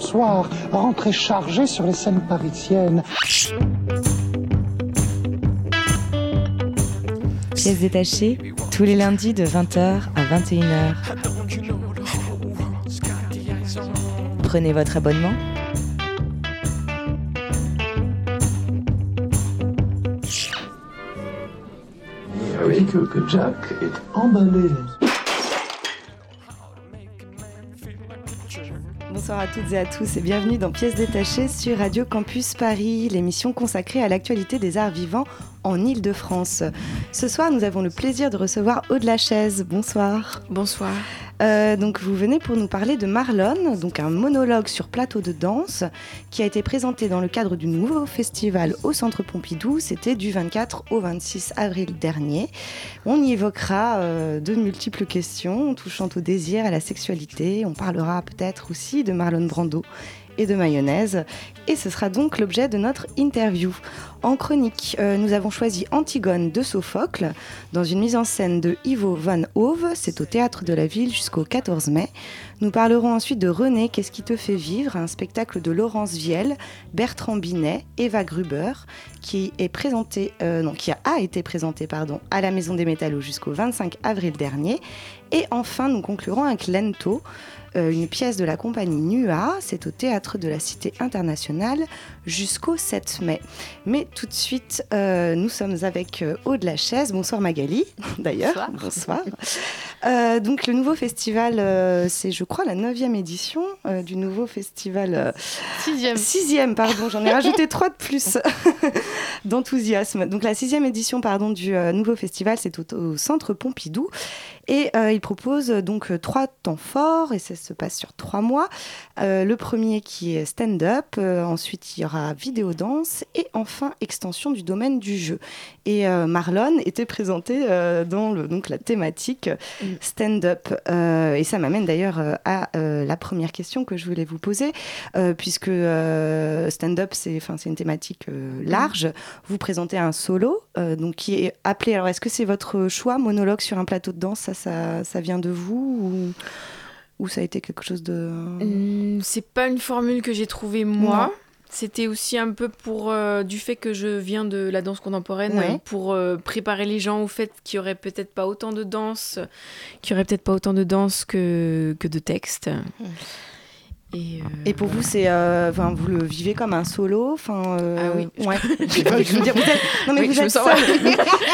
soir, rentré chargé sur les scènes parisiennes. Pièces détachées, tous les lundis de 20h à 21h. Prenez votre abonnement. Oui, que, que Jack est emballé. Bonsoir à toutes et à tous et bienvenue dans Pièces détachées sur Radio Campus Paris, l'émission consacrée à l'actualité des arts vivants en Ile-de-France. Ce soir, nous avons le plaisir de recevoir Aude Lachaise. Bonsoir. Bonsoir. Euh, donc vous venez pour nous parler de Marlon, donc un monologue sur plateau de danse qui a été présenté dans le cadre du nouveau festival au Centre Pompidou. C'était du 24 au 26 avril dernier. On y évoquera euh, de multiples questions touchant au désir, à la sexualité. On parlera peut-être aussi de Marlon Brando et de mayonnaise. Et ce sera donc l'objet de notre interview. En chronique, euh, nous avons choisi Antigone de Sophocle dans une mise en scène de Ivo van Hove. C'est au théâtre de la ville jusqu'au 14 mai. Nous parlerons ensuite de René, Qu'est-ce qui te fait vivre? Un spectacle de Laurence Vielle, Bertrand Binet, Eva Gruber, qui, est présenté, euh, qui a, été présenté pardon, à la Maison des Métallos jusqu'au 25 avril dernier. Et enfin, nous conclurons avec Lento, une pièce de la compagnie NUA. C'est au théâtre de la Cité internationale jusqu'au 7 mai. Mais tout de suite, euh, nous sommes avec euh, Aude Lachaise. Bonsoir Magali, d'ailleurs. Bonsoir. Euh, donc le nouveau festival, euh, c'est je crois la neuvième édition euh, du nouveau festival. euh, Sixième. Sixième, pardon, j'en ai rajouté trois de plus d'enthousiasme. Donc la sixième édition, pardon, du euh, nouveau festival, c'est au, au Centre Pompidou. Et euh, il propose euh, donc euh, trois temps forts, et ça se passe sur trois mois. Euh, le premier qui est stand-up, euh, ensuite il y aura vidéo danse, et enfin extension du domaine du jeu. Et Marlon était présenté dans le, donc, la thématique Mm. stand-up. Et ça m'amène d'ailleurs à la première question que je voulais vous poser, puisque stand-up, c'est une thématique large. Vous présentez un solo, donc qui est appelé. Alors, est-ce que c'est votre choix, monologue sur un plateau de danse Ça, ça, ça vient de vous ou, ou ça a été quelque chose de. Hum, c'est pas une formule que j'ai trouvée moi. C'était aussi un peu pour euh, du fait que je viens de la danse contemporaine, Ouais. pour euh, préparer les gens au fait qu'il y aurait peut-être pas autant de danse, qu'il y aurait peut-être pas autant de danse que, que de texte. Et, euh, Et pour vous, c'est, euh, vous le vivez comme un solo, enfin. euh, Ah oui, je Ouais. je veux dire, vous êtes, non mais Oui, vous je me sens- seul.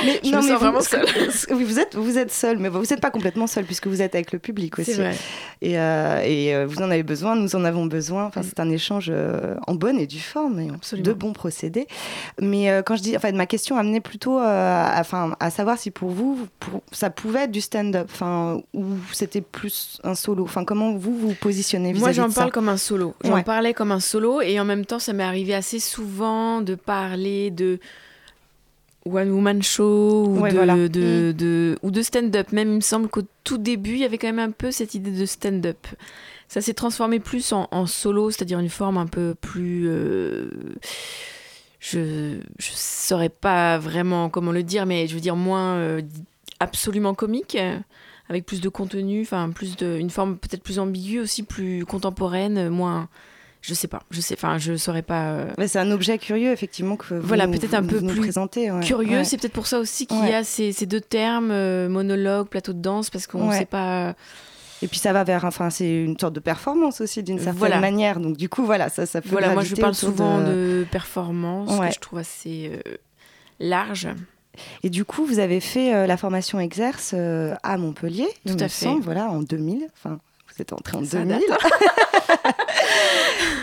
mais, Je non, me mais sens vous, vraiment seule. Oui, vous êtes, vous êtes seul, mais vous n'êtes pas complètement seul puisque vous êtes avec le public aussi. c'est vrai. Et, et vous en avez besoin, nous en avons besoin. Enfin, c'est un échange en bonne et due forme, et Absolument. de bons procédés. Mais quand je dis, enfin, ma question amenait plutôt, à, enfin, à savoir si pour vous, pour- ça pouvait être du stand-up, enfin, ou c'était plus un solo. Enfin, comment vous vous positionnez vis-à-vis j'en de ça? Parle comme un solo. J'en Ouais. parlais comme un solo et en même temps, ça m'est arrivé assez souvent de parler de one woman show ou Ouais, de, voilà. Mm. de- ou de stand-up. Même, il me semble qu'au tout début, il y avait quand même un peu cette idée de stand-up. Ça s'est transformé plus en, en solo, c'est-à-dire une forme un peu plus. euh, je je saurais pas vraiment comment le dire, mais je veux dire moins euh, absolument comique, avec plus de contenu, enfin plus de, une forme peut-être plus ambiguë aussi, plus contemporaine, euh, moins, je sais pas, je sais, enfin je saurais pas. euh, Ouais, c'est un objet curieux, effectivement, que vous, Voilà, peut-être un peu nous plus présentez. ouais. Curieux, Ouais. c'est peut-être pour ça aussi qu'il Ouais. y a ces, ces deux termes, euh, monologue, plateau de danse, parce qu'on Ouais. sait pas. Et puis ça va vers, enfin, c'est une sorte de performance aussi d'une certaine Voilà. manière. Donc du coup, voilà, ça, ça peut. Voilà, moi je parle souvent de... de, performance, que je trouve assez euh, large. Et du coup, vous avez fait euh, la formation exerce euh, à Montpellier, Tout à fait. semble, voilà, en 2000. Enfin, vous êtes entré en Ça 2000. date.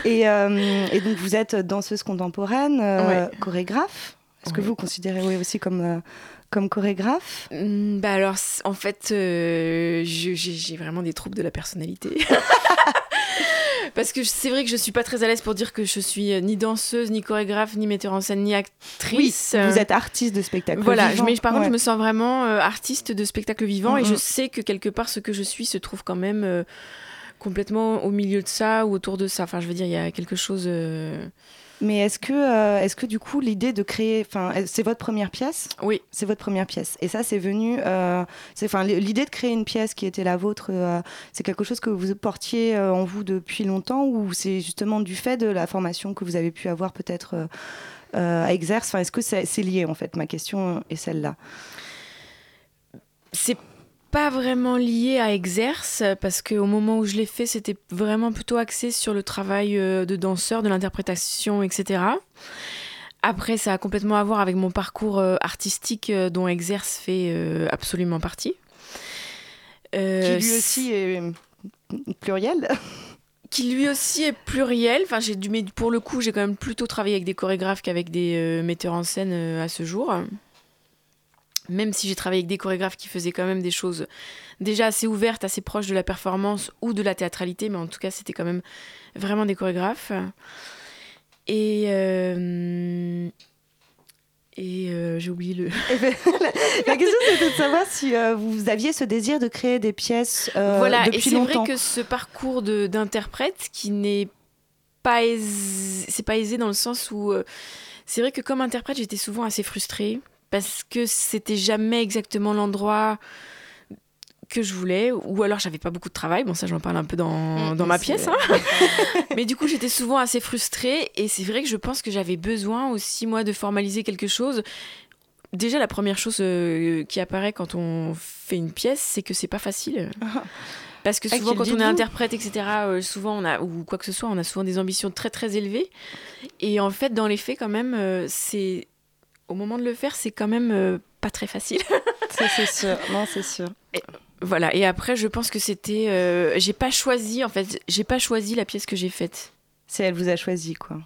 et, euh, et donc vous êtes danseuse contemporaine, euh, Ouais. chorégraphe. Est-ce que vous considérez oui, aussi comme comme chorégraphe? Hmm, Bah alors, en fait, j'ai vraiment des troubles de la personnalité. Parce que c'est vrai que je suis pas très à l'aise pour dire que je suis euh, ni danseuse, ni chorégraphe, ni metteur en scène, ni actrice. vous êtes artiste de spectacle Voilà, vivant. mais par contre, Ouais. je me sens vraiment euh, artiste de spectacle vivant et je sais que quelque part, ce que je suis se trouve quand même euh, complètement au milieu de ça ou autour de ça. Enfin, je veux dire, il y a quelque chose. euh, Mais est-ce que, euh, est-ce que du coup, l'idée de créer, enfin, c'est votre première pièce? Oui. C'est votre première pièce. Et ça, c'est venu, euh, c'est, enfin, l'idée de créer une pièce qui était la vôtre, euh, c'est quelque chose que vous portiez en vous depuis longtemps ou c'est justement du fait de la formation que vous avez pu avoir peut-être à Exerce? Enfin, est-ce que c'est, c'est lié en fait? Ma question est celle-là. C'est pas vraiment lié à Exerce parce qu'au moment où je l'ai fait, c'était vraiment plutôt axé sur le travail euh, de danseur, de l'interprétation, etc. Après, ça a complètement à voir avec mon parcours euh, artistique euh, dont Exerce fait absolument partie. Euh, qui lui aussi est pluriel. qui lui aussi est pluriel. Enfin, j'ai dû, mais pour le coup, j'ai quand même plutôt travaillé avec des chorégraphes qu'avec des metteurs en scène à ce jour. Même si j'ai travaillé avec des chorégraphes qui faisaient quand même des choses déjà assez ouvertes, assez proches de la performance ou de la théâtralité, mais en tout cas, c'était quand même vraiment des chorégraphes. Et euh, et euh, j'ai oublié le. Eh ben, la, question c'était de savoir si euh, vous aviez ce désir de créer des pièces voilà, et depuis c'est longtemps. vrai que ce parcours d'interprète qui n'est pas aisé, c'est pas aisé dans le sens où c'est vrai que comme interprète, j'étais souvent assez frustrée parce que c'était jamais exactement l'endroit que je voulais ou alors j'avais pas beaucoup de travail. Bon ça j'en parle un peu dans, Mm, dans ma pièce hein. mais du coup j'étais souvent assez frustrée et c'est vrai que je pense que j'avais besoin aussi moi de formaliser quelque chose. Déjà la première chose euh, qui apparaît quand on fait une pièce c'est que c'est pas facile. Parce que Ah, souvent quand on est interprète etc euh, souvent on a ou quoi que ce soit on a souvent des ambitions très très élevées. Et en fait dans les faits quand même euh, c'est au moment de le faire c'est quand même euh, pas très facile Ça, c'est sûr. Non, c'est sûr. voilà et après je pense que c'était euh, j'ai pas choisi en fait j'ai pas choisi la pièce que j'ai faite C'est elle vous a choisi, quoi.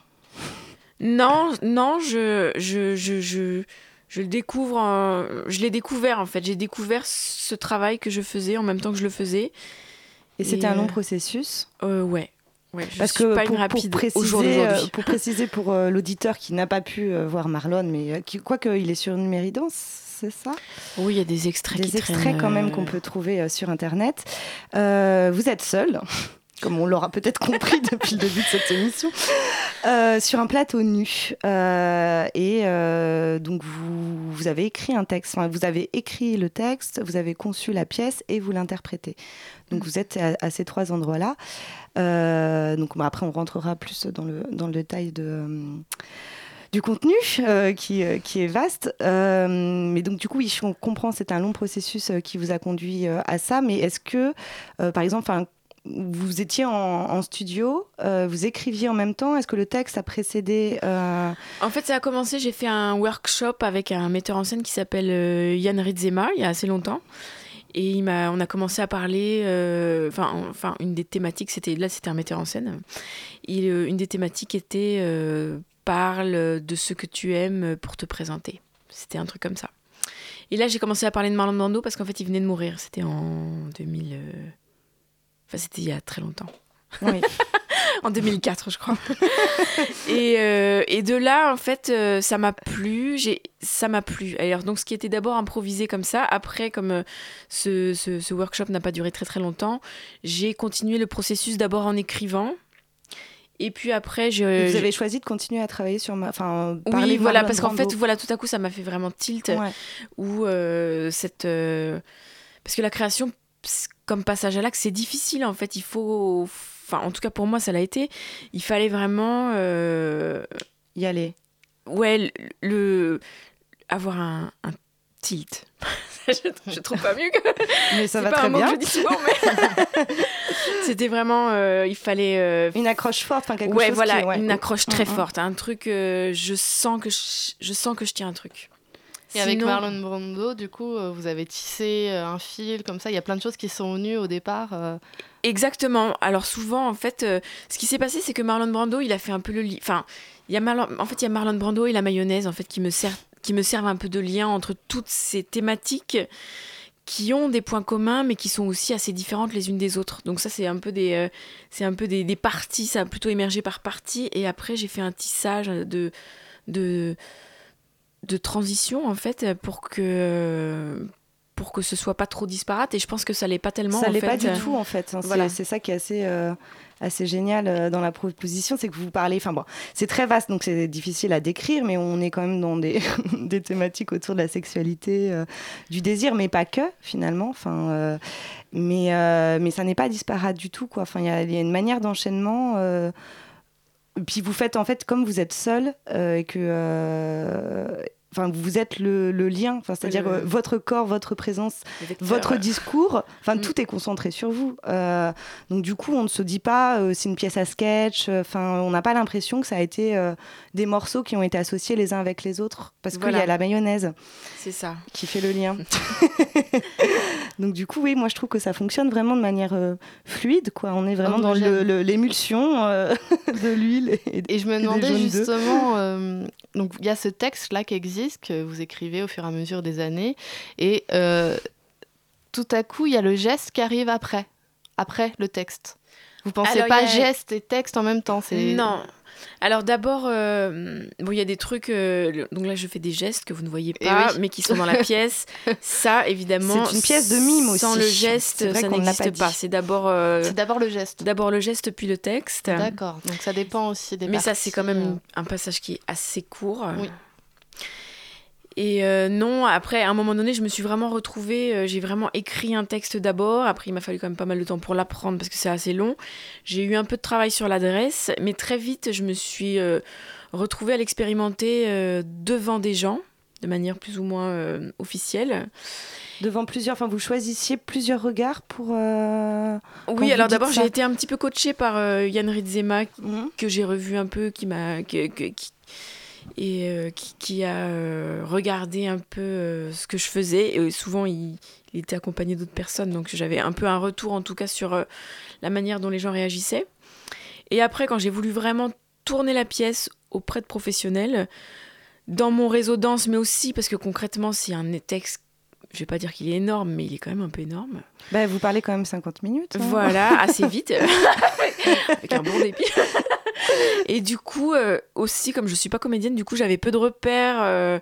Non, non, je, je, je, je, je le découvre, en- je l'ai découvert en fait. J'ai découvert ce travail que je faisais en même temps que je le faisais. Et c'était un long euh, processus? Euh, ouais, ouais. Je Parce suis que pas pour, une rapide pour au jour préciser, d'aujourd'hui. euh, pour préciser pour euh, l'auditeur qui n'a pas pu euh, voir Marlon, mais euh, qui, quoi qu'il est sur Numérique Danse, c'est ça? Oui, il y a des extraits Des qui extraits traînent, quand même qu'on peut trouver sur Internet. Vous êtes seul, comme on l'aura peut-être compris depuis le début de cette émission, sur un plateau nu. Et donc vous, vous avez écrit un texte, enfin, vous avez écrit le texte, vous avez conçu la pièce et vous l'interprétez. Donc vous êtes à, à ces trois endroits-là. Euh, donc après on rentrera plus dans le, dans le détail de... euh, du contenu euh, qui, qui est vaste. Euh, mais donc, du coup, oui, on comprend, c'est un long processus euh, qui vous a conduit à ça. Mais est-ce que, par exemple, vous étiez en, studio, euh, vous écriviez en même temps Est-ce que le texte a précédé euh, En fait, ça a commencé, j'ai fait un workshop avec un metteur en scène qui s'appelle euh, Yann Ritzema, il y a assez longtemps. Et il on a commencé à parler, enfin, une des thématiques, c'était, là c'était un metteur en scène. Euh, une des thématiques était parle de ce que tu aimes pour te présenter. C'était un truc comme ça. Et là, j'ai commencé à parler de Marlon Brando parce qu'en fait, il venait de mourir. C'était en 2000. Enfin, c'était il y a très longtemps oui. en 2004, je crois. et, euh, et de là, en fait, euh, ça m'a plu. J'ai, ça m'a plu. Alors, donc, ce qui était d'abord improvisé comme ça, après, comme euh, ce, ce- ce workshop n'a pas duré très très longtemps, j'ai continué le processus d'abord en écrivant. Et puis après, je. Et vous je- avez choisi de continuer à travailler sur ma. Enfin, Oui, voilà, parce qu'en fait, voilà, tout à coup, ça m'a fait vraiment tilt. Ouais. Euh, cette. Parce que la création, comme passage à l'acte, c'est difficile en fait. Il faut. Enfin, en tout cas pour moi, ça l'a été. Il fallait vraiment. euh, y aller. Ouais, le. le- avoir un, un tilt. je, je trouve pas mieux que. Mais ça va pas très un mot bien. que je dis souvent, mais. C'était vraiment. euh, il fallait. euh, Une accroche forte, enfin quelque ouais, chose voilà, qui, ouais. une accroche très Mm, mm. forte, un truc. je sens que je, je sens que je tiens un truc. Et avec Marlon Brando, du coup, euh, vous avez tissé euh, un fil comme ça. Il y a plein de choses qui sont venues au départ. euh, Exactement. Alors souvent, en fait, euh, ce qui s'est passé, c'est que Marlon Brando, il a fait un peu le lit. Enfin, il y a Marlon... en fait, il y a Marlon Brando et la mayonnaise, en fait, qui me servent, qui me servent un peu de lien entre toutes ces thématiques qui ont des points communs, mais qui sont aussi assez différentes les unes des autres. Donc ça, c'est un peu des, euh, c'est un peu des, des parties. Ça a plutôt émergé par parties. Et après, j'ai fait un tissage de, de, de transition, en fait, pour que pour que ce soit pas trop disparate. Et je pense que ça l'est pas tellement. Ça l'est pas du tout en fait. hein. Voilà. C'est ça qui est assez, euh, assez génial euh, dans la proposition, c'est que vous parlez. Enfin bon, c'est très vaste, donc c'est difficile à décrire, mais on est quand même dans des, des thématiques autour de la sexualité, euh, du désir, mais pas que finalement. Enfin, euh, mais euh, mais ça n'est pas disparate du tout quoi. Enfin, il y, a- il y a une manière d'enchaînement. Puis vous faites en fait comme vous êtes seul euh, et que euh, enfin vous êtes le, le lien enfin c'est-à-dire Le- euh, votre corps votre présence votre discours, enfin Mm. tout est concentré sur vous. Euh, donc du coup, on ne se dit pas euh, c'est une pièce à sketch. Enfin, on n'a pas l'impression que ça a été euh, des morceaux qui ont été associés les uns avec les autres parce qu'il y a la mayonnaise C'est ça. qui fait le lien. donc du coup, oui, moi je trouve que ça fonctionne vraiment de manière euh, fluide, quoi. On est vraiment dans l'émulsion euh, de l'huile. Et, Et je me demandais justement, euh, donc il y a ce texte-là qui existe, que vous écrivez au fur et à mesure des années, et euh, tout à coup, il y a le geste qui arrive après, après le texte. Vous pensez Alors, pas a- geste et texte en même temps c'est... Non. Alors d'abord, euh, bon, il y a des trucs. euh, le- donc là, je fais des gestes que vous ne voyez Eh pas, oui. mais qui sont dans la pièce. Ça, évidemment, C'est une pièce de mime Sans aussi. le C'est geste, vrai ça n'existe pas. C'est d'abord, euh, C'est d'abord le geste. d'abord le geste puis le texte. D'accord, donc ça dépend aussi des Mais ça, c'est quand même un passage qui est assez court. Oui. Et euh, non, après, à un moment donné, je me suis vraiment retrouvée. euh, j'ai vraiment écrit un texte d'abord. Après, il m'a fallu quand même pas mal de temps pour l'apprendre parce que c'est assez long. J'ai eu un peu de travail sur l'adresse, mais très vite, je me suis euh, retrouvée à l'expérimenter devant des gens, de manière plus ou moins officielle. devant plusieurs, enfin vous choisissiez plusieurs regards pour. Oui, alors d'abord, j'ai été un petit peu coachée par Yann Ritzema, mhm. que j'ai revu un peu, qui m'a que- que- qui- et euh, qui, a euh, regardé un peu euh, ce que je faisais. Et souvent, il, il était accompagné d'autres personnes, donc j'avais un peu un retour en tout cas sur la manière dont les gens réagissaient. Et après, quand j'ai voulu vraiment tourner la pièce auprès de professionnels, dans mon réseau danse, mais aussi parce que concrètement, c'est un texte. Je vais pas dire qu'il est énorme, mais il est quand même un peu énorme. Bah, vous parlez quand même 50 minutes. hein. Voilà, assez vite, avec un bon débit. Et du coup, euh, aussi, comme je suis pas comédienne, du coup, j'avais peu de repères. euh,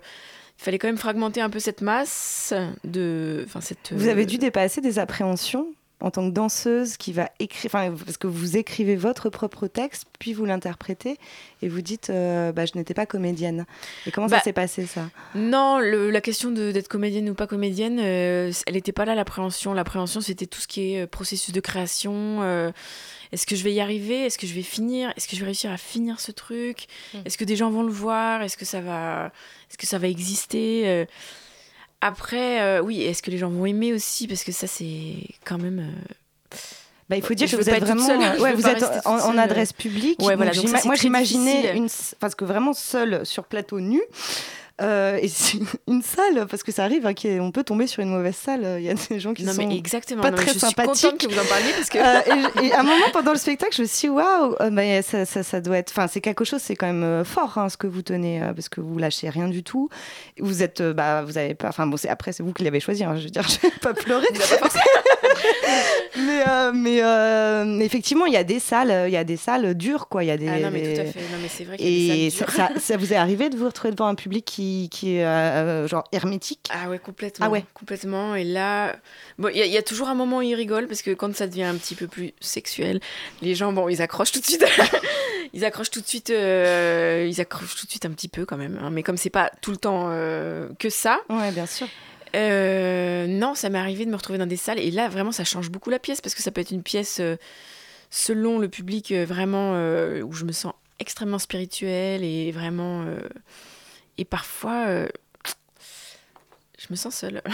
il fallait quand même fragmenter un peu cette masse de. Enfin, cette. Vous avez dû euh, dépasser des appréhensions en tant que danseuse qui va écrire, parce que vous écrivez votre propre texte, puis vous l'interprétez et vous dites, euh, bah, je n'étais pas comédienne. Et comment Bah, ça s'est passé ça? Non, le- la question d'être comédienne ou pas comédienne, euh, elle n'était pas là, l'appréhension. L'appréhension, c'était tout ce qui est euh, processus de création. euh, Est-ce que je vais y arriver? Est-ce que je vais finir? Est-ce que je vais réussir à finir ce truc? Mm. Est-ce que des gens vont le voir? Est-ce que ça va, est-ce que ça va exister Euh, Après, euh, oui, est-ce que les gens vont aimer aussi? Parce que ça, c'est quand même. euh, Bah, il faut dire Je que vous êtes vraiment, seule, je ouais, vous êtes en, adresse publique. Ouais, voilà, donc ça, moi j'imaginais une, parce que vraiment seule sur plateau nu. Euh, et c'est une salle, parce que ça arrive, hein, on peut tomber sur une mauvaise salle. Il y a des gens qui Non, sont mais exactement. pas Non, très je suis sympathiques. contente que vous en parliez parce que. Euh, et, et à un moment pendant le spectacle, je me suis dit, waouh, euh, bah, ça, ça, ça doit être. Enfin, c'est quelque chose, c'est quand même euh, fort hein, ce que vous tenez, euh, parce que vous lâchez rien du tout. Vous êtes, euh, bah, vous avez pas. Enfin, bon, après, c'est vous qui l'avez choisi. hein, je veux dire, je vais pas pleurer. mais, euh, mais, euh, effectivement, il y a des salles, euh, il y a des salles dures, quoi. Il y a des. Ah non, mais tout à des- fait. Non, mais c'est vrai Et des ça, salles dures. ça, ça vous est arrivé de vous retrouver devant un public qui, qui est euh, genre hermétique Ah ouais, complètement. Ah ouais. Complètement. Et là, bon, il y, a- il y a toujours un moment où ils rigolent parce que quand ça devient un petit peu plus sexuel, les gens, bon, ils accrochent tout de suite. ils accrochent tout de suite. euh, ils accrochent tout de suite un petit peu quand même. hein. Mais comme c'est pas tout le temps euh, que ça, Ouais, bien sûr. non, ça m'est arrivé de me retrouver dans des salles et là, vraiment, ça change beaucoup la pièce parce que ça peut être une pièce selon le public vraiment où je me sens extrêmement spirituelle et vraiment. euh, et parfois, euh, je me sens seule.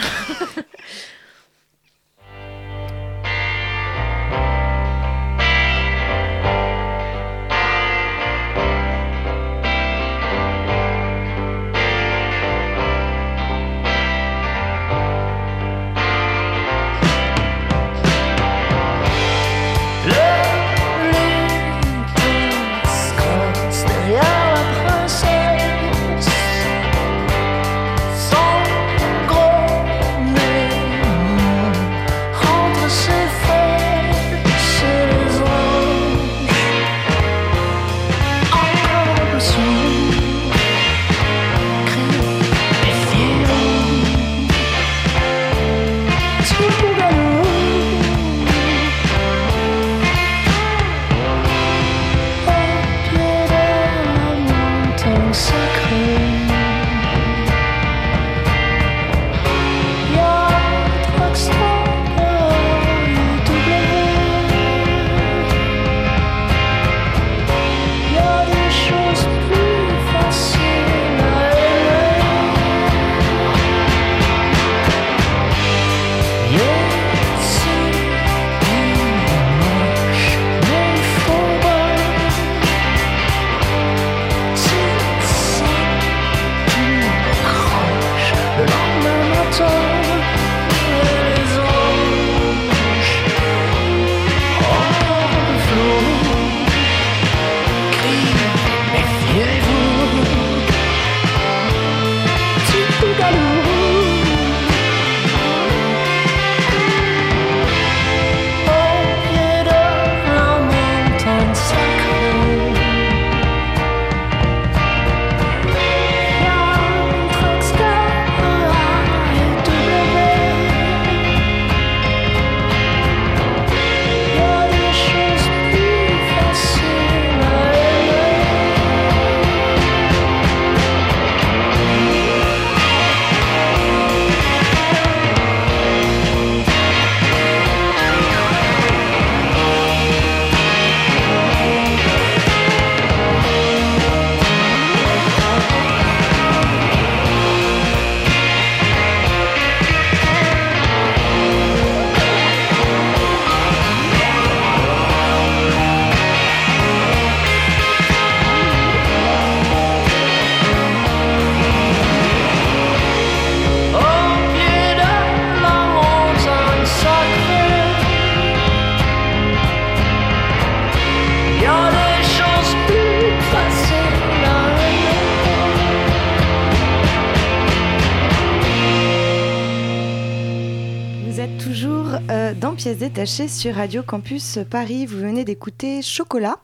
pièces sur Radio Campus Paris. Vous venez d'écouter Chocolat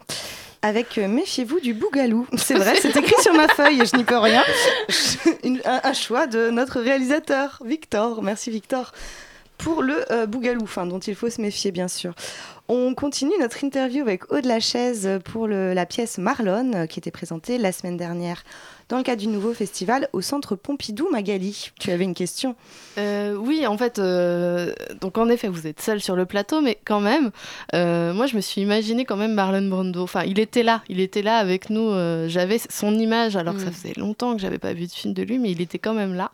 avec euh, Méfiez-vous du Bougalou. C'est vrai, c'est écrit sur ma feuille et je n'y peux rien. Un, choix de notre réalisateur, Victor. Merci Victor. Pour le euh, Bougalou, dont il faut se méfier bien sûr. On continue notre interview avec Aude Lachaise pour la pièce Marlon, euh, qui était présentée la semaine dernière dans le cadre du nouveau festival au centre Pompidou Magali. Tu avais une question Euh, oui, en fait, euh, donc en effet, vous êtes seul sur le plateau, mais quand même, euh, moi, je me suis imaginé quand même Marlon Brando. Enfin, il était là, il était là avec nous. euh, J'avais son image, alors que ça Mm. faisait longtemps que j'avais pas vu de film de lui, mais il était quand même là.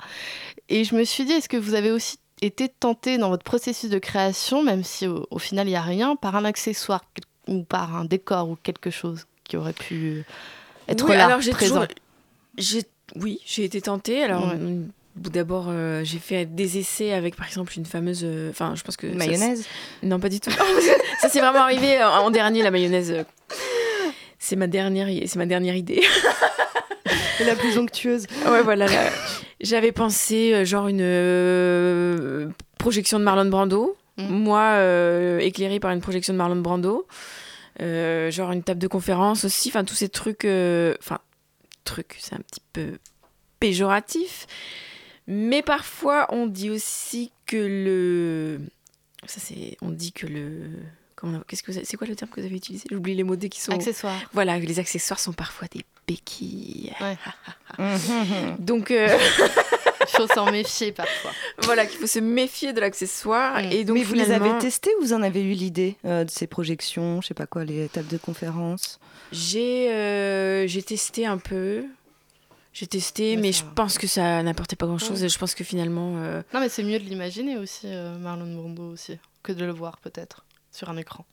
Et je me suis dit, est-ce que vous avez aussi été tenté dans votre processus de création, même si au, au final il y a rien, par un accessoire ou par un décor ou quelque chose qui aurait pu être Oui, là, alors j'ai présent? toujours- Oui, j'ai été tentée. Alors, Ouais. mm, d'abord, euh, j'ai fait des essais avec, par exemple, une fameuse. euh, Enfin, je pense que. Mayonnaise Non, pas du tout. ça, c'est vraiment arrivé en, en dernier, la mayonnaise. C'est ma dernière, c'est ma dernière idée. La plus onctueuse. ouais, voilà. là. J'avais pensé, euh, genre, une euh, projection de Marlon Brando. Mm. Moi, éclairée par une projection de Marlon Brando. Genre une table de conférence aussi. Enfin, tous ces trucs. Enfin, trucs, c'est un petit peu péjoratif. Mais parfois, on dit aussi que le. Ça, c'est. On dit que le. Qu'est-ce que c'est quoi le terme que vous avez utilisé? J'oublie les mots dès qui sont. Accessoire. Voilà, les accessoires sont parfois des béquilles. Ouais. Donc euh, faut s'en méfier parfois. voilà, qu'il faut se méfier de l'accessoire. Mm. Et donc Mais vous les avez testés ou vous en avez eu l'idée euh, de ces projections, je sais pas quoi, les tables de conférence? J'ai euh, j'ai testé un peu. J'ai testé, mais ça je pense que ça n'apportait pas grand-chose. Ouais. Et je pense que finalement, euh, Non, mais c'est mieux de l'imaginer aussi, euh, Marlon Brando aussi, que de le voir peut-être sur un écran.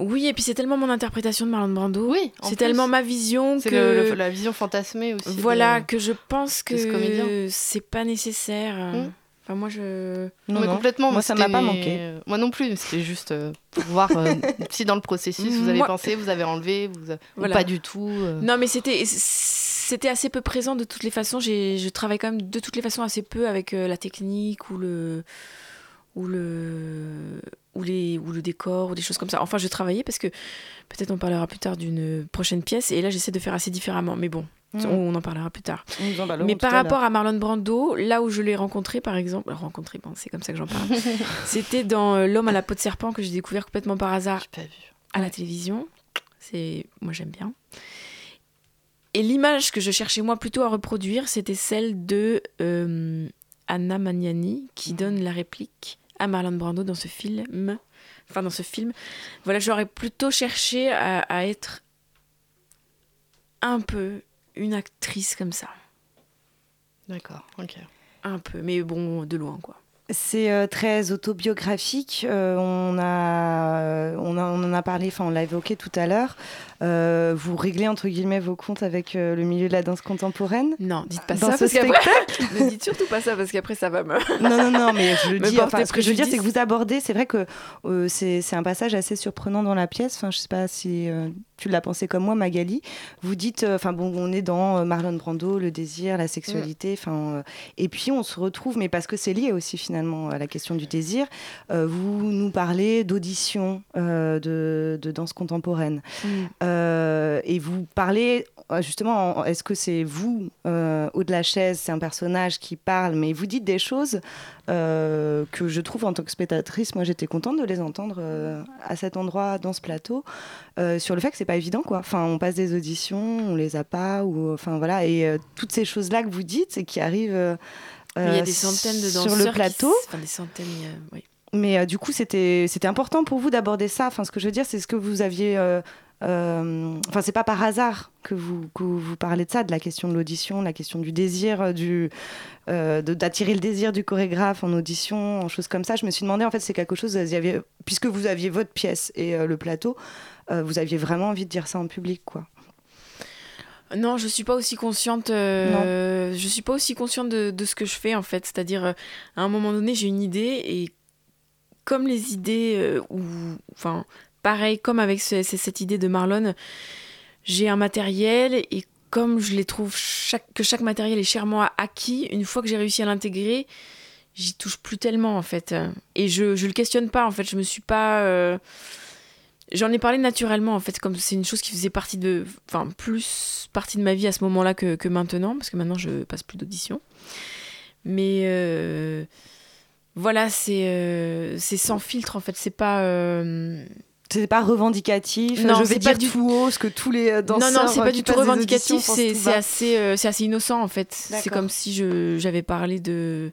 Oui. Et puis c'est tellement mon interprétation de Marlon Brando. Oui, en c'est tellement ma vision que le- le- la vision fantasmée aussi. de- voilà que je pense ce que c'est pas nécessaire. Mm. Enfin moi je Non, mais complètement. Moi, ça m'a pas manqué. Moi non plus, c'était juste euh, pour voir euh, si dans le processus vous avez Moi- pensé, vous avez enlevé, vous, ou pas du tout. euh. Non, mais c'était c'était assez peu présent de toutes les façons. J'ai je travaille quand même de toutes les façons assez peu avec euh, la technique ou le ou le ou les ou le décor ou des choses comme ça. Enfin, je travaillais parce que peut-être on parlera plus tard d'une prochaine pièce et là j'essaie de faire assez différemment. Mais bon, Mm. on en parlera plus tard. Mais par rapport à Marlon Brando, là où je l'ai rencontré, par exemple, rencontré, bon, c'est comme ça que j'en parle. C'était dans euh, L'homme à la peau de serpent que j'ai découvert complètement par hasard J'ai pas vu. à la télévision. C'est moi j'aime bien. Et l'image que je cherchais moi plutôt à reproduire, c'était celle de euh, Anna Magnani qui donne la réplique à Marlon Brando dans ce film. Enfin dans ce film. Voilà, j'aurais plutôt cherché à, à être un peu une actrice comme ça. D'accord, ok. Un peu, mais bon, de loin quoi. C'est euh, très autobiographique. euh, on, a, on, a, on en a parlé, enfin on l'a évoqué tout à l'heure. Euh, vous réglez entre guillemets vos comptes avec euh, le milieu de la danse contemporaine. Non, dites pas Dans ça ce parce qu'après. ne dites surtout pas ça parce qu'après ça va me. Non, non, non, mais je le dis. Enfin, ce que je veux dire, c'est que vous abordez. C'est vrai que euh, c'est un passage assez surprenant dans la pièce. Enfin, je sais pas si tu l'as pensé comme moi, Magali. Vous dites, enfin bon, on est dans Marlon Brando, le désir, la sexualité. Enfin, euh, et puis on se retrouve, mais parce que c'est lié aussi finalement à la question du désir. vous nous parlez d'audition de, de danse contemporaine. Euh, et vous parlez euh, justement, en- est-ce que c'est vous, euh, au de la chaise, c'est un personnage qui parle, mais vous dites des choses euh, que je trouve en tant que spectatrice, moi j'étais contente de les entendre à cet endroit, dans ce plateau, sur le fait que c'est pas évident quoi. Enfin, on passe des auditions, on les a pas, ou enfin voilà, et toutes ces choses-là que vous dites et qui arrivent. Mais il y a des centaines de danseurs sur le plateau. s- Enfin, des centaines. oui. Mais euh, du coup, c'était important pour vous d'aborder ça. Enfin, ce que je veux dire, c'est ce que vous aviez. euh, Enfin, c'est pas par hasard que vous, que vous parlez de ça, de la question de l'audition, la question du désir, euh, du euh, d'attirer le désir du chorégraphe en audition, en choses comme ça. Je me suis demandé, en fait, c'est quelque chose. vous puisque vous aviez votre pièce et euh, le plateau, euh, vous aviez vraiment envie de dire ça en public, quoi. Non, je suis pas aussi consciente. euh, je suis pas aussi consciente de, de ce que je fais en fait. C'est-à-dire, euh, à un moment donné, j'ai une idée et comme les idées euh, ou enfin pareil comme avec ce- ce- cette idée de Marlon, j'ai un matériel et comme je les trouve que chaque matériel est chèrement acquis, une fois que j'ai réussi à l'intégrer, j'y touche plus tellement en fait. Et je, je le questionne pas en fait. Je me suis pas. euh, J'en ai parlé naturellement en fait, comme c'est une chose qui faisait partie de. Enfin, plus partie de ma vie à ce moment-là que, que maintenant, parce que maintenant je passe plus d'audition. Mais. euh, Voilà, c'est euh, c'est sans filtre en fait. C'est pas. Euh, C'est pas revendicatif. Non, je vais dire du- tout haut ce que tous les euh, danseurs. non, non, c'est euh, pas qui du tout revendicatif, c'est assez, euh, c'est assez innocent en fait. C'est comme si je- j'avais parlé de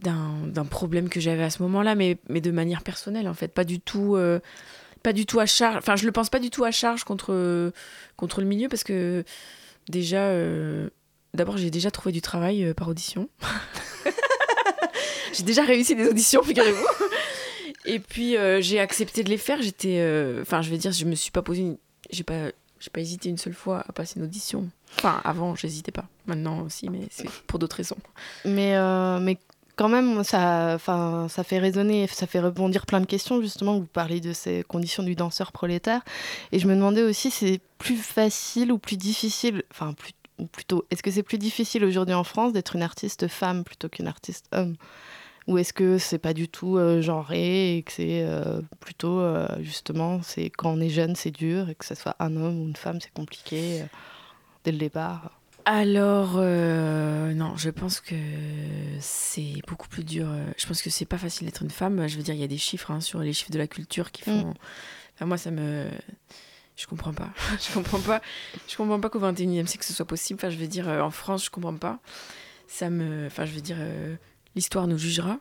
d'un d'un problème que j'avais à ce moment-là, mais, mais de manière personnelle en fait, pas du tout, euh, pas du tout à charge. Enfin, je le pense pas du tout à charge contre, contre le milieu parce que déjà, euh, d'abord j'ai déjà trouvé du travail euh, par audition. j'ai déjà réussi des auditions, figurez-vous. Et puis euh, j'ai accepté de les faire. J'étais, euh, enfin, je vais dire, je me suis pas posé, une- j'ai pas, j'ai pas hésité une seule fois à passer une audition. Enfin, avant, j'hésitais pas. Maintenant aussi, mais c'est pour d'autres raisons. Mais, euh, mais quand même, ça, enfin, ça fait résonner, ça fait rebondir plein de questions. Justement, vous parlez de ces conditions du danseur prolétaire. Et je me demandais aussi, c'est plus facile ou plus difficile, enfin, plus, ou plutôt, est-ce que c'est plus difficile aujourd'hui en France d'être une artiste femme plutôt qu'une artiste homme? Ou est-ce que c'est pas du tout euh, genré et que c'est euh, plutôt, euh, justement, c'est quand on est jeune, c'est dur et que ce soit un homme ou une femme, c'est compliqué dès le départ? Alors, euh, non, je pense que c'est beaucoup plus dur. Je pense que c'est pas facile d'être une femme. Je veux dire, il y a des chiffres hein, sur les chiffres de la culture qui font. Enfin, moi, ça me. Je comprends pas. je comprends pas. Je comprends pas qu'au 21e siècle ce soit possible. Enfin, je veux dire, en France, je comprends pas. Ça me. Enfin, je veux dire, l'histoire nous jugera.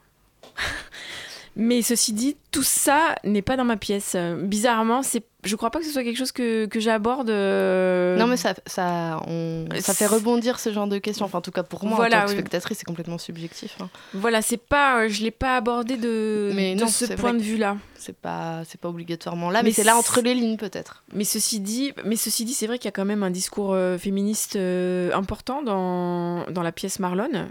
Mais ceci dit, tout ça n'est pas dans ma pièce. Bizarrement, c'est. Je crois pas que ce soit quelque chose que, que j'aborde. euh, Non, mais ça, ça, on- ça fait rebondir ce genre de questions. Enfin, en tout cas, pour moi, Voilà, en tant que oui. spectatrice, c'est complètement subjectif. hein. Voilà, c'est pas, euh, je l'ai pas abordé de, Mais de non, ce point de vue-là. C'est pas, c'est pas obligatoirement là, mais, Mais c'est là entre les lignes, peut-être. Mais ceci dit, mais ceci dit, c'est vrai qu'il y a quand même un discours euh, féministe euh, important dans, dans la pièce Marlon.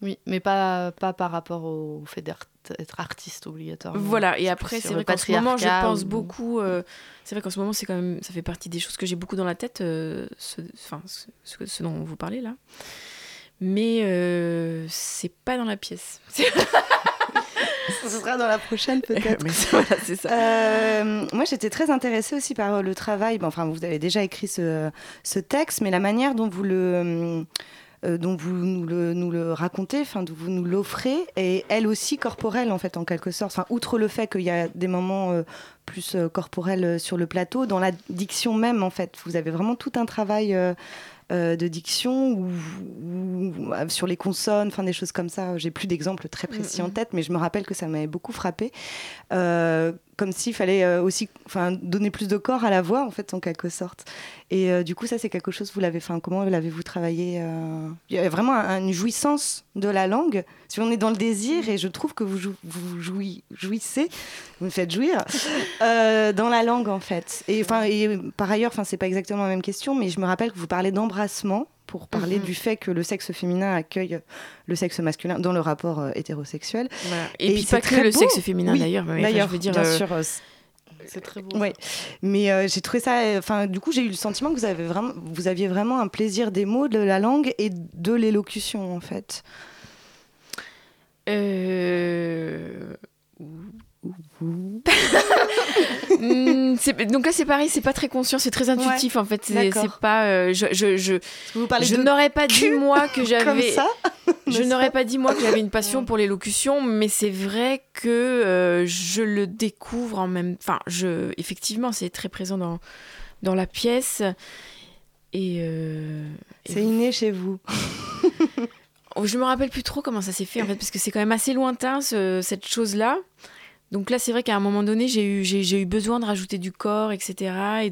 Oui, mais pas, pas par rapport au fait d'être être artiste obligatoirement. Voilà, et après, plus c'est vrai qu'en ce moment, je pense ou- beaucoup. euh, c'est vrai qu'en ce moment, c'est quand même, ça fait partie des choses que j'ai beaucoup dans la tête, euh, ce, enfin, ce, ce dont vous parlez là. Mais euh, c'est pas dans la pièce. Ce sera dans la prochaine peut-être. Mais c'est- voilà, c'est ça. Euh, moi, j'étais très intéressée aussi par euh, le travail. Bon, enfin, vous avez déjà écrit ce, ce texte, mais la manière dont vous le, euh, dont vous nous le, nous le racontez, enfin, dont vous nous l'offrez, est elle aussi corporelle en fait, en quelque sorte. Enfin, outre le fait qu'il y a des moments euh, plus euh, corporels euh, sur le plateau, dans la diction même, en fait, vous avez vraiment tout un travail. euh, euh, de diction ou, euh, sur les consonnes, enfin des choses comme ça. J'ai plus d'exemples très précis en Mhm. tête, mais je me rappelle que ça m'avait beaucoup frappé. Comme s'il fallait euh, aussi enfin, donner plus de corps à la voix, en fait, en quelque sorte. Et euh, du coup, ça, c'est quelque chose, vous l'avez, enfin, comment l'avez-vous travaillé euh? Il y a vraiment un- une jouissance de la langue. Si on est dans le désir, et je trouve que vous, jou- vous jouis- jouissez, vous me faites jouir, euh, dans la langue, en fait. Et par ailleurs, enfin, c'est pas exactement la même question, mais je me rappelle que vous parlez d'embrassement pour parler Mhm. du fait que le sexe féminin accueille le sexe masculin dans le rapport euh, hétérosexuel. Voilà. Et, et puis pas que très le beau. sexe féminin Oui, d'ailleurs. mais enfin, D'ailleurs, je veux dire, bien euh, sûr, euh, C'est très beau. Ouais. Mais euh, j'ai trouvé ça. Enfin, du coup, j'ai eu le sentiment que vous avez vraiment, vous aviez vraiment un plaisir des mots, de la langue et de l'élocution, en fait. Euh... C'est- donc là c'est pareil, c'est pas très conscient, c'est très intuitif en fait. C'est pas, euh, je, je, je, vous de n'aurais pas dit moi que j'avais, je n'aurais pas dit moi que j'avais une passion pour l'élocution, mais c'est vrai que euh, je le découvre en même, enfin, je, effectivement, c'est très présent dans dans la pièce et, euh, et C'est inné chez vous. Je me rappelle plus trop comment ça s'est fait en fait, parce que c'est quand même assez lointain ce- cette chose-là. Donc là, c'est vrai qu'à un moment donné, j'ai eu, besoin de rajouter du corps, etc.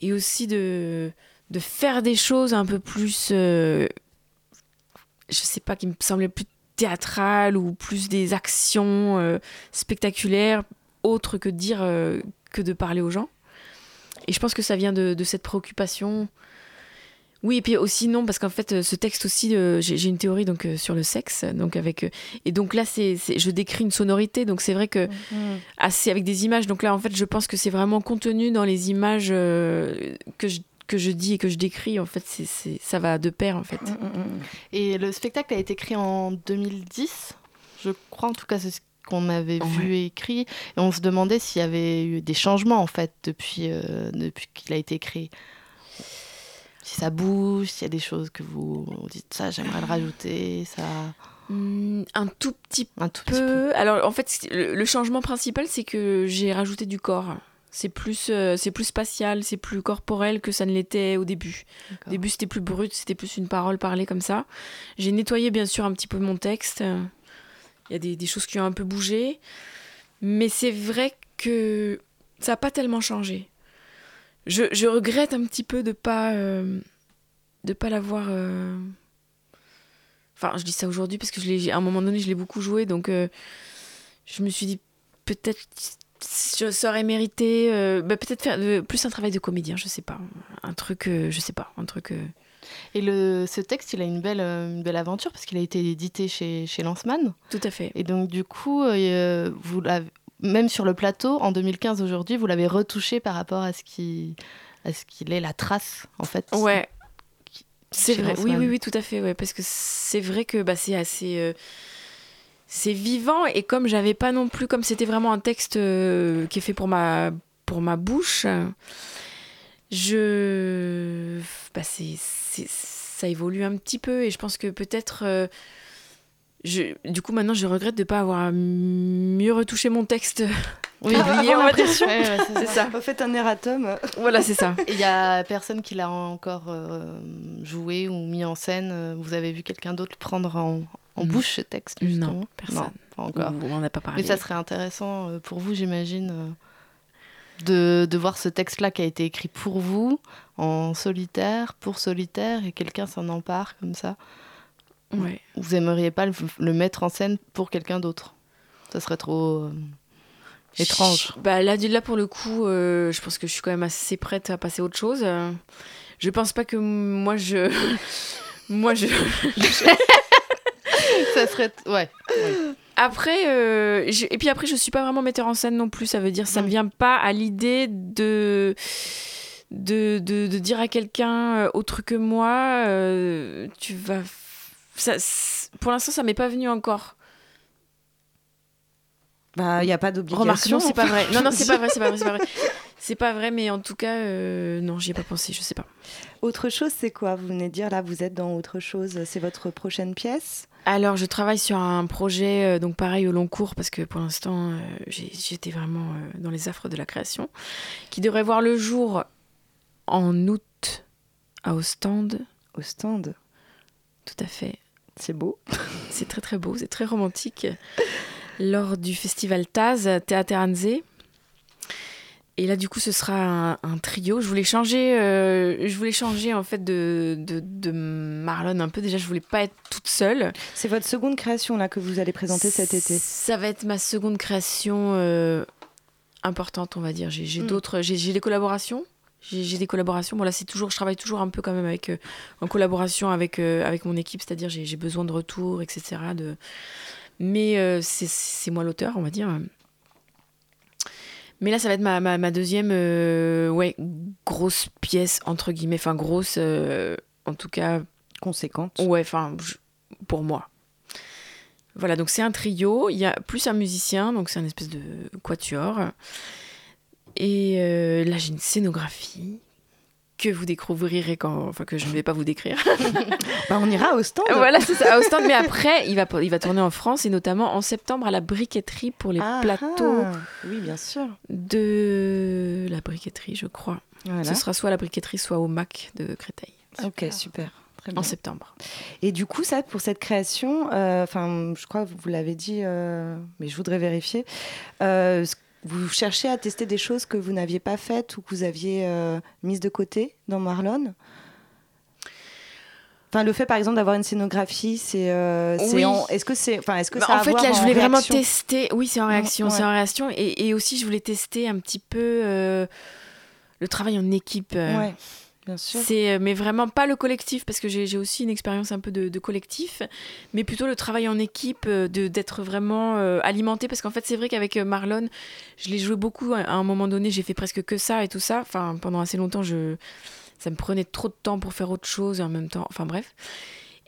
Et, aussi de, faire des choses un peu plus, euh, je sais pas, qui me semblaient plus théâtrales ou plus des actions euh, spectaculaires, autres que de dire, euh, que de parler aux gens. Et je pense que ça vient de cette préoccupation. Oui, et puis aussi non, parce qu'en fait, euh, ce texte aussi, euh, j'ai une théorie donc euh, sur le sexe, donc avec euh, et donc là, c'est je décris une sonorité, donc c'est vrai que assez avec des images. Donc là, en fait, je pense que c'est vraiment contenu dans les images que je que je dis et que je décris, en fait, c'est, ça va de pair, en fait. Mm, mm, mm. Et le spectacle a été écrit en 2010, je crois en tout cas c'est ce qu'on avait vu et écrit. Et on se demandait s'il y avait eu des changements en fait depuis, depuis qu'il a été écrit. Si ça bouge, s'il y a des choses que vous, dites ça, j'aimerais le rajouter, ça. Hmm, un tout petit Un tout petit peu. Alors, en fait, le, le changement principal, c'est que j'ai rajouté du corps. C'est plus, euh, c'est plus spatial, c'est plus corporel que ça ne l'était au début. Au début, c'était plus brut, c'était plus une parole parlée comme ça. J'ai nettoyé, bien sûr, un petit peu mon texte. Il y a des, des choses qui ont un peu bougé. Mais c'est vrai que ça n'a pas tellement changé. Je, je regrette un petit peu de pas, euh, de pas l'avoir. euh, Enfin, je dis ça aujourd'hui parce que je l'ai, à un moment donné, je l'ai beaucoup joué, donc euh, je me suis dit peut-être je saurais mérité, bah, peut-être faire plus un travail de comédien, je sais pas, un truc, je sais pas, un truc. Et le, ce texte, il a une belle, une belle aventure parce qu'il a été édité chez, chez Lanceman. Tout à fait. Et donc, du coup, euh, vous l'avez- même sur le plateau, en 2015 aujourd'hui, vous l'avez retouché par rapport à ce qui à ce qu'il est la trace, en fait. Ouais. C'est vrai. Oui, oui, oui, tout à fait. Ouais, parce que c'est vrai que bah, c'est assez. euh, c'est vivant et comme j'avais pas non plus, comme c'était vraiment un texte euh, qui est fait pour ma, pour ma bouche, je. Bah, c'est- ça évolue un petit peu et je pense que peut-être. euh, je, du coup, maintenant, je regrette de pas avoir mieux retouché mon texte. Oui, Ah, avant on va dire. l'impression. Ouais, ouais, c'est C'est ça. ça. Faites un erratum. Voilà, c'est ça. Il y a personne qui l'a encore euh, joué ou mis en scène. euh, Vous avez vu quelqu'un d'autre prendre en, bouche ce texte justement? Non, personne. Non, pas encore. On n'en a pas parlé. Mais ça serait intéressant euh, pour vous, j'imagine, de, de voir ce texte-là qui a été écrit pour vous, en solitaire, pour solitaire, et quelqu'un s'en empare comme ça. Ouais. Vous aimeriez pas le, le mettre en scène pour quelqu'un d'autre? Ça serait trop euh, étrange. Je- Bah là, là pour le coup, euh, je pense que je suis quand même assez prête à passer à autre chose. Euh, Je pense pas que moi je, moi je. ça serait. Ouais. Après, euh, je- et puis après, je suis pas vraiment metteur en scène non plus. Ça veut dire, ça me Mm. vient pas à l'idée de. De, de, de dire à quelqu'un autre que moi, tu vas. Ça, pour l'instant, ça m'est pas venu encore. Bah, il n'y a pas d'obligation. Remarque, non, c'est pas vrai. Non, non, c'est pas vrai, c'est pas vrai, c'est pas vrai. C'est pas vrai, mais en tout cas, euh, non, j'y ai pas pensé, je sais pas. Autre chose, c'est quoi? Vous venez de dire là, vous êtes dans autre chose. C'est votre prochaine pièce? Alors, je travaille sur un projet, euh, donc pareil au long cours, parce que pour l'instant, euh, j'étais vraiment euh, dans les affres de la création, qui devrait voir le jour en août à Ostende. stand. Tout à fait. C'est beau. C'est très très beau, c'est très romantique. Lors du festival Taz, Théâtre Anze. Et là, du coup, ce sera un, un trio. Je voulais changer, euh, je voulais changer en fait de, de, de Marlon un peu. Déjà, je voulais pas être toute seule. C'est votre seconde création là que vous allez présenter cet été. Ça va être ma seconde création euh, importante, on va dire. J'ai j'ai Mm. d'autres, j'ai j'ai des collaborations. J'ai des collaborations. Bon là, c'est toujours, je travaille toujours un peu quand même avec, euh, en collaboration avec euh, avec mon équipe, c'est-à-dire j'ai besoin de retour, etc. De... Mais euh, c'est- moi l'auteur, on va dire. Mais là, ça va être ma, ma, ma deuxième, euh, ouais, grosse pièce entre guillemets, enfin grosse, en tout cas Conséquente. Ouais, enfin, pour moi. Voilà, donc c'est un trio. Il y a plus un musicien, donc c'est un espèce de quatuor. Et euh, là, j'ai une scénographie que vous découvrirez quand. Enfin, que je ne vais pas vous décrire. Bah, on ira au stand. voilà, c'est ça, au stand. Mais après, il va, il va tourner en France et notamment en septembre à la briqueterie pour les Ah, plateaux ah. Oui, bien sûr. de la briqueterie, je crois. Voilà. Ce sera soit à la briqueterie, soit au MAC de Créteil Ok, super. Très bien. en septembre. Et du coup, ça, pour cette création, euh, enfin, je crois que vous l'avez dit, euh, mais je voudrais vérifier. euh, ce- vous cherchez à tester des choses que vous n'aviez pas faites ou que vous aviez euh, mises de côté dans Marlon? Enfin, le fait, par exemple, d'avoir une scénographie, c'est, euh, c'est Oui. est-ce que c'est, enfin, est-ce que Bah, ça a en fait, là, je voulais vraiment réaction? tester. Oui, c'est en réaction, Mm, c'est ouais. en réaction. Et, et aussi, je voulais tester un petit peu euh, le travail en équipe. euh. Ouais, bien sûr. C'est, euh, mais vraiment pas le collectif, parce que j'ai j'ai aussi une expérience un peu de, de collectif, mais plutôt le travail en équipe, euh, de d'être vraiment euh, alimenté, parce qu'en fait, c'est vrai qu'avec Marlon, je l'ai joué beaucoup. À un moment donné, j'ai fait presque que ça et tout ça. Enfin, pendant assez longtemps, je ça me prenait trop de temps pour faire autre chose en même temps, enfin bref.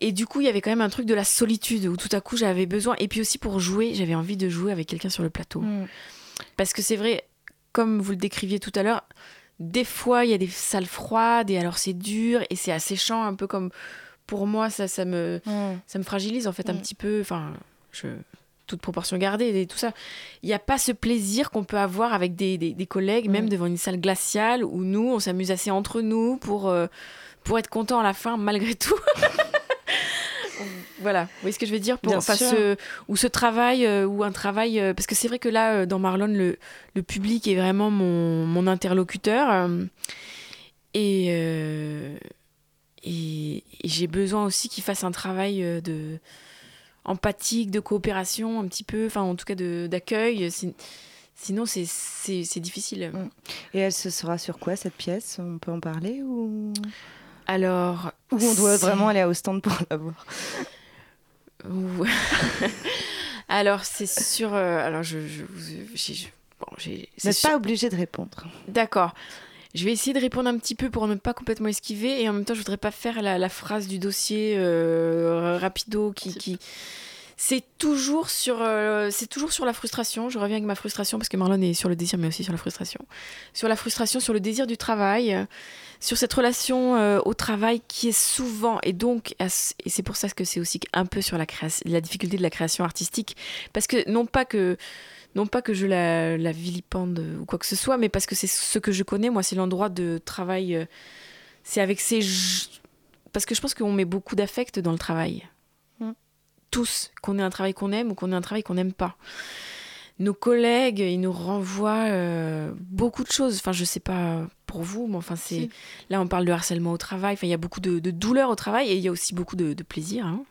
Et du coup, il y avait quand même un truc de la solitude où tout à coup j'avais besoin. Et puis aussi pour jouer, j'avais envie de jouer avec quelqu'un sur le plateau. Mm. Parce que c'est vrai, comme vous le décriviez tout à l'heure, des fois il y a des salles froides et alors c'est dur et c'est asséchant, un peu comme pour moi, ça, ça, me, Mm. ça me fragilise en fait un Mm. petit peu. Enfin, je, toute proportion gardée et tout ça. Il n'y a pas ce plaisir qu'on peut avoir avec des, des- des collègues, même Mm. devant une salle glaciale où nous, on s'amuse assez entre nous pour, euh, pour être content à la fin malgré tout. voilà, vous voyez ce que je veux dire pour, ce- Ou ce travail, euh, ou un travail. euh, parce que c'est vrai que là, euh, dans Marlon, le, le public est vraiment mon, mon interlocuteur. et. et, et j'ai besoin aussi qu'il fasse un travail de empathique, de coopération, un petit peu, enfin en tout cas d'accueil. Sin- Sinon, c'est- difficile. Et elle se sera sur quoi cette pièce? On peut en parler ou, Alors. ou on doit vraiment aller au stand pour la voir Ou- alors, c'est sur. euh, alors, je. je, je- bon, Vous c'est n'êtes sur- pas obligé de répondre. D'accord. Je vais essayer de répondre un petit peu pour ne pas complètement esquiver et en même temps je voudrais pas faire la, la phrase du dossier euh, rapido qui, qui... c'est toujours sur euh, c'est toujours sur la frustration. Je reviens avec ma frustration parce que Marlon est sur le désir mais aussi sur la frustration. Sur la frustration, sur le désir du travail, euh, sur cette relation euh, au travail qui est souvent et donc et c'est pour ça que c'est aussi un peu sur la création la difficulté de la création artistique parce que non pas que non pas que je la, la vilipende ou quoi que ce soit, mais parce que c'est ce que je connais, moi, c'est l'endroit de travail. euh, C'est avec ces. Parce que je pense qu'on met beaucoup d'affect dans le travail. Mm. Tous, qu'on ait un travail qu'on aime ou qu'on ait un travail qu'on n'aime pas. Nos collègues, ils nous renvoient euh, beaucoup de choses. Enfin, je sais pas pour vous, mais enfin, c'est. Si. Là, on parle de harcèlement au travail. Enfin, il y a beaucoup de, de douleur au travail et il y a aussi beaucoup de, de plaisir. hein.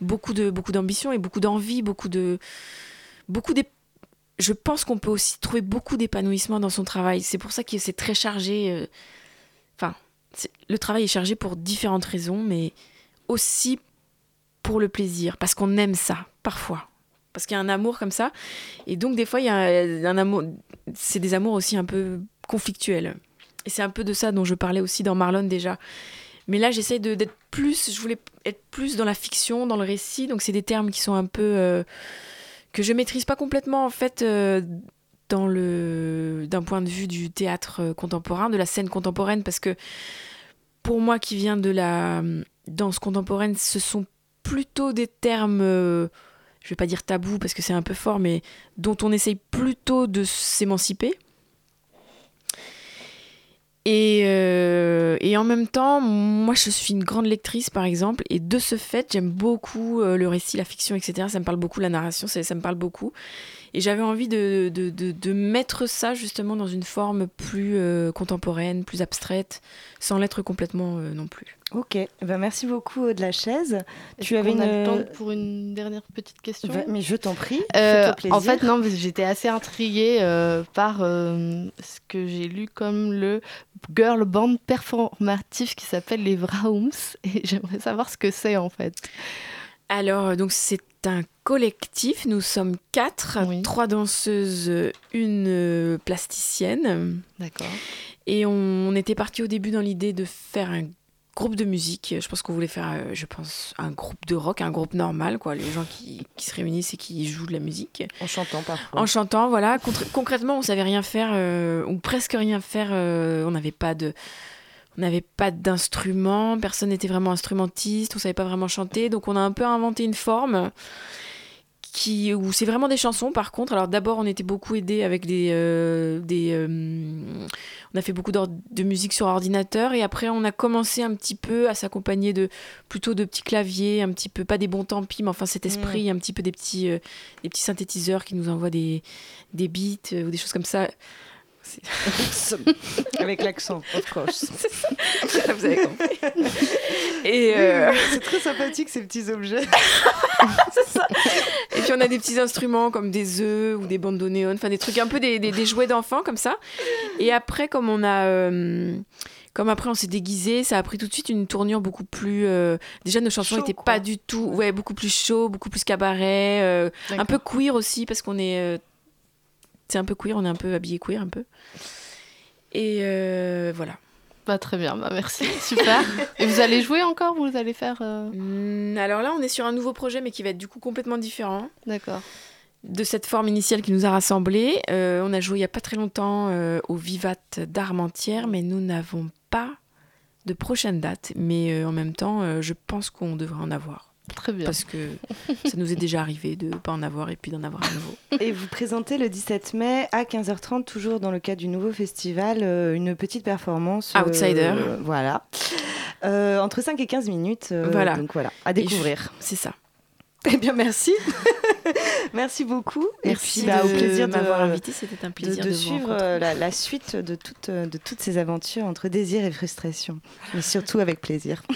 Beaucoup de beaucoup d'ambition et beaucoup d'envie, beaucoup de. Beaucoup je pense qu'on peut aussi trouver beaucoup d'épanouissement dans son travail. C'est pour ça que c'est très chargé. euh, Enfin, le travail est chargé pour différentes raisons, mais aussi pour le plaisir, parce qu'on aime ça, parfois. Parce qu'il y a un amour comme ça. Et donc, des fois, il y a un, amour. C'est des amours aussi un peu conflictuels. Et c'est un peu de ça dont je parlais aussi dans Marlon déjà. Mais là, j'essaye d'être plus. Je voulais être plus dans la fiction, dans le récit. Donc, c'est des termes qui sont un peu. euh, que je maîtrise pas complètement en fait euh, dans le d'un point de vue du théâtre euh, contemporain, de la scène contemporaine parce que pour moi qui viens de la danse contemporaine, ce sont plutôt des termes je vais pas dire tabous parce que c'est un peu fort mais dont on essaye plutôt de s'émanciper. Et, euh, en même temps, moi je suis une grande lectrice par exemple, et de ce fait, j'aime beaucoup euh, le récit, la fiction, etc. Ça me parle beaucoup, la narration, ça me parle beaucoup. Et j'avais envie de, de, de- de mettre ça justement dans une forme plus euh, contemporaine, plus abstraite, sans l'être complètement euh, non plus. Ok, ben merci beaucoup de la chaise. Tu avais qu'on a le une- temps pour une dernière petite question Va- Mais je t'en prie, Euh, plaisir. en fait, non, j'étais assez intriguée euh, par euh, ce que j'ai lu comme le girl band performatif qui s'appelle les Vraums. Et j'aimerais savoir ce que c'est en fait. Alors, euh, donc c'est un collectif, nous sommes quatre, Oui. trois danseuses, une euh, plasticienne. D'accord. Et on, on était parti au début dans l'idée de faire un groupe de musique. Je pense qu'on voulait faire, euh, je pense, un groupe de rock, un groupe normal, quoi. Les gens qui, qui se réunissent et qui jouent de la musique. En chantant parfois. En chantant, voilà. Concrètement, on savait rien faire, euh, ou presque rien faire. euh, on n'avait pas de. On n'avait pas d'instrument, personne n'était vraiment instrumentiste, on savait pas vraiment chanter, donc on a un peu inventé une forme qui où c'est vraiment des chansons par contre. Alors d'abord on était beaucoup aidés avec des euh, des euh, on a fait beaucoup de musique sur ordinateur et après on a commencé un petit peu à s'accompagner de plutôt de petits claviers, un petit peu pas des bons tant pis, mais enfin cet esprit, un petit peu des petits euh, des petits synthétiseurs qui nous envoient des des beats ou des choses comme ça. Avec l'accent, of course. Vous avez compris. Et euh, C'est très sympathique ces petits objets. Et puis on a des petits instruments comme des œufs ou des bandes de néon, enfin des trucs un peu des, des- des jouets d'enfants comme ça. Et après, comme on a. euh, comme après on s'est déguisé, ça a pris tout de suite une tournure beaucoup plus. euh, déjà nos chansons n'étaient pas du tout. Ouais, beaucoup plus chaud, beaucoup plus cabaret. euh, un peu queer aussi parce qu'on est. c'est un peu queer, on est un peu habillé queer un peu. Et euh, voilà. Bah, très bien, bah, merci, super. Et vous allez jouer encore? Vous allez faire euh, Hmm, alors là, on est sur un nouveau projet, mais qui va être du coup complètement différent D'accord. de cette forme initiale qui nous a rassemblés. Euh, on a joué il n'y a pas très longtemps au Vivat d'Armentières, mais nous n'avons pas de prochaine date. Mais en même temps, je pense qu'on devrait en avoir. Très bien. Parce que ça nous est déjà arrivé de ne pas en avoir et puis d'en avoir à nouveau. Et vous présentez le 17 mai à 15h30, toujours dans le cadre du nouveau festival, euh, une petite performance. euh, Outsider. voilà. Euh, entre 5 et 15 minutes. euh, Voilà. Donc voilà, à découvrir. C'est ça. Eh bien, merci. merci beaucoup. Merci et puis, bah, de au plaisir de m'avoir invité. C'était un plaisir de de, suivre la, la suite de, toutes euh, de toutes ces aventures entre désir et frustration. Mais surtout avec plaisir.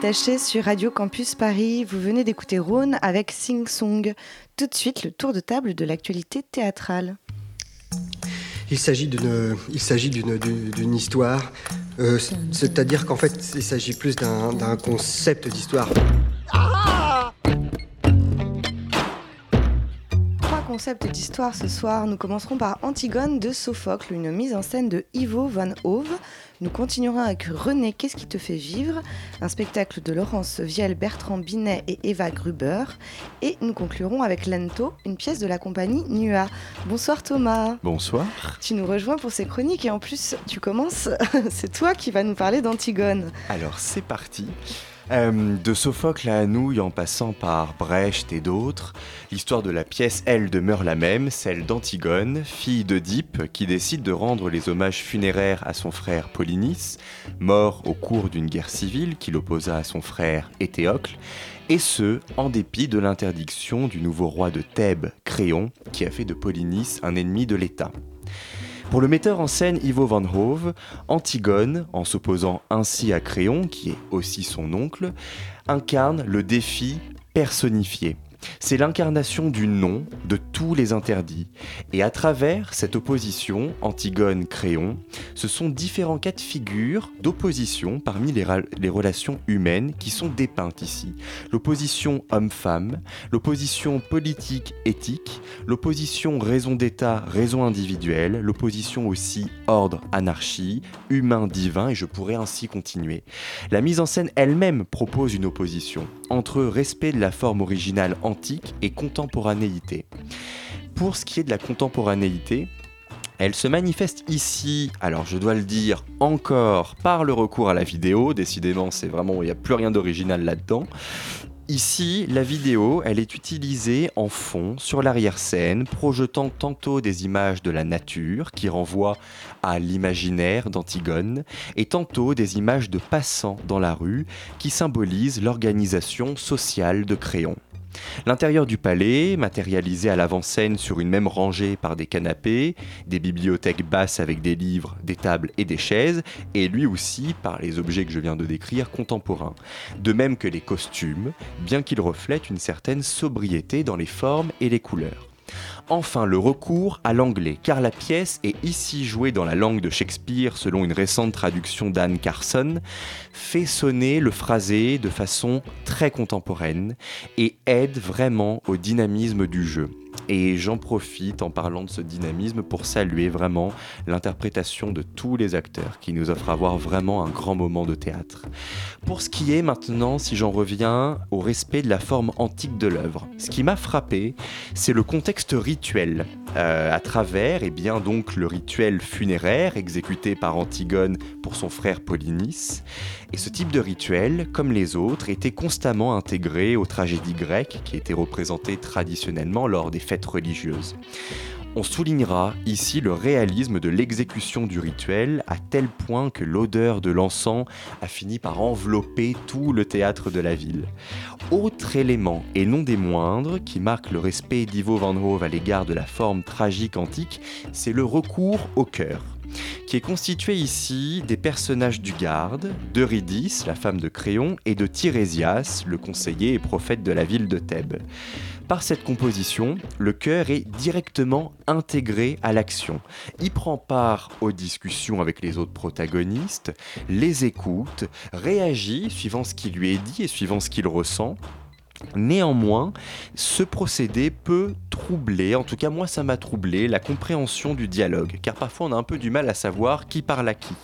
détachées sur Radio Campus Paris. Vous venez d'écouter Rhône avec Sing Song. Tout de suite, le tour de table de l'actualité théâtrale. Il s'agit d'une, histoire, euh, c'est-à-dire qu'en fait, il s'agit plus d'un, d'un concept d'histoire. Trois concepts d'histoire ce soir. Nous commencerons par Antigone de Sophocle, une mise en scène de Ivo van Hove. Nous continuerons avec René, qu'est-ce qui te fait vivre? Un spectacle de Laurence Vielle, Bertrand Binet et Eva Gruber. Et nous conclurons avec Lento, une pièce de la compagnie Nua. Bonsoir Thomas. Bonsoir. Tu nous rejoins pour ces chroniques et en plus tu commences, c'est toi qui vas nous parler d'Antigone. Alors c'est parti. Euh, de Sophocle à Anouilh en passant par Brecht et d'autres, l'histoire de la pièce, elle, demeure la même, celle d'Antigone, fille d'Oedipe, qui décide de rendre les hommages funéraires à son frère Polynice, mort au cours d'une guerre civile qui l'opposa à son frère Éthéocle, et ce, en dépit de l'interdiction du nouveau roi de Thèbes, Créon, qui a fait de Polynice un ennemi de l'État. Pour le metteur en scène Ivo van Hove, Antigone, en s'opposant ainsi à Créon, qui est aussi son oncle, incarne le défi personnifié. C'est l'incarnation du non de tous les interdits. Et à travers cette opposition Antigone-Créon, ce sont différents cas de figure d'opposition parmi les, relations humaines qui sont dépeintes ici. L'opposition homme-femme, l'opposition politique-éthique, l'opposition raison d'État, raison individuelle, l'opposition aussi ordre-anarchie, humain-divin, et je pourrais ainsi continuer. La mise en scène elle-même propose une opposition entre respect de la forme originale antique et contemporanéité. Pour ce qui est de la contemporanéité, elle se manifeste ici, alors je dois le dire encore, par le recours à la vidéo. Décidément, c'est vraiment, il n'y a plus rien d'original là-dedans. Ici, la vidéo, elle est utilisée en fond sur l'arrière-scène, projetant tantôt des images de la nature qui renvoient à l'imaginaire d'Antigone, et tantôt des images de passants dans la rue qui symbolisent l'organisation sociale de Créon. L'intérieur du palais, matérialisé à l'avant-scène sur une même rangée par des canapés, des bibliothèques basses avec des livres, des tables et des chaises, et lui aussi par les objets que je viens de décrire contemporains. De même que les costumes, bien qu'ils reflètent une certaine sobriété dans les formes et les couleurs. Enfin, le recours à l'anglais, car la pièce est ici jouée dans la langue de Shakespeare selon une récente traduction d'Anne Carson, fait sonner le phrasé de façon très contemporaine et aide vraiment au dynamisme du jeu. Et j'en profite en parlant de ce dynamisme pour saluer vraiment l'interprétation de tous les acteurs qui nous offrent à voir vraiment un grand moment de théâtre. Pour ce qui est maintenant, si j'en reviens au respect de la forme antique de l'œuvre, ce qui m'a frappé, c'est le contexte rituel. Euh, à travers, et bien donc le rituel funéraire exécuté par Antigone pour son frère Polynice. Et ce type de rituel, comme les autres, était constamment intégré aux tragédies grecques qui étaient représentées traditionnellement lors des fêtes religieuses. On soulignera ici le réalisme de l'exécution du rituel à tel point que l'odeur de l'encens a fini par envelopper tout le théâtre de la ville. Autre élément, et non des moindres, qui marque le respect d'Ivo van Hove à l'égard de la forme tragique antique, c'est le recours au cœur qui est constitué ici des personnages du garde, d'Eurydice, la femme de Créon, et de Tirésias, le conseiller et prophète de la ville de Thèbes. Par cette composition, le chœur est directement intégré à l'action. Il prend part aux discussions avec les autres protagonistes, les écoute, réagit suivant ce qui lui est dit et suivant ce qu'il ressent, Néanmoins, ce procédé peut troubler, en tout cas moi ça m'a troublé, la compréhension du dialogue, car parfois on a un peu du mal à savoir qui parle à qui.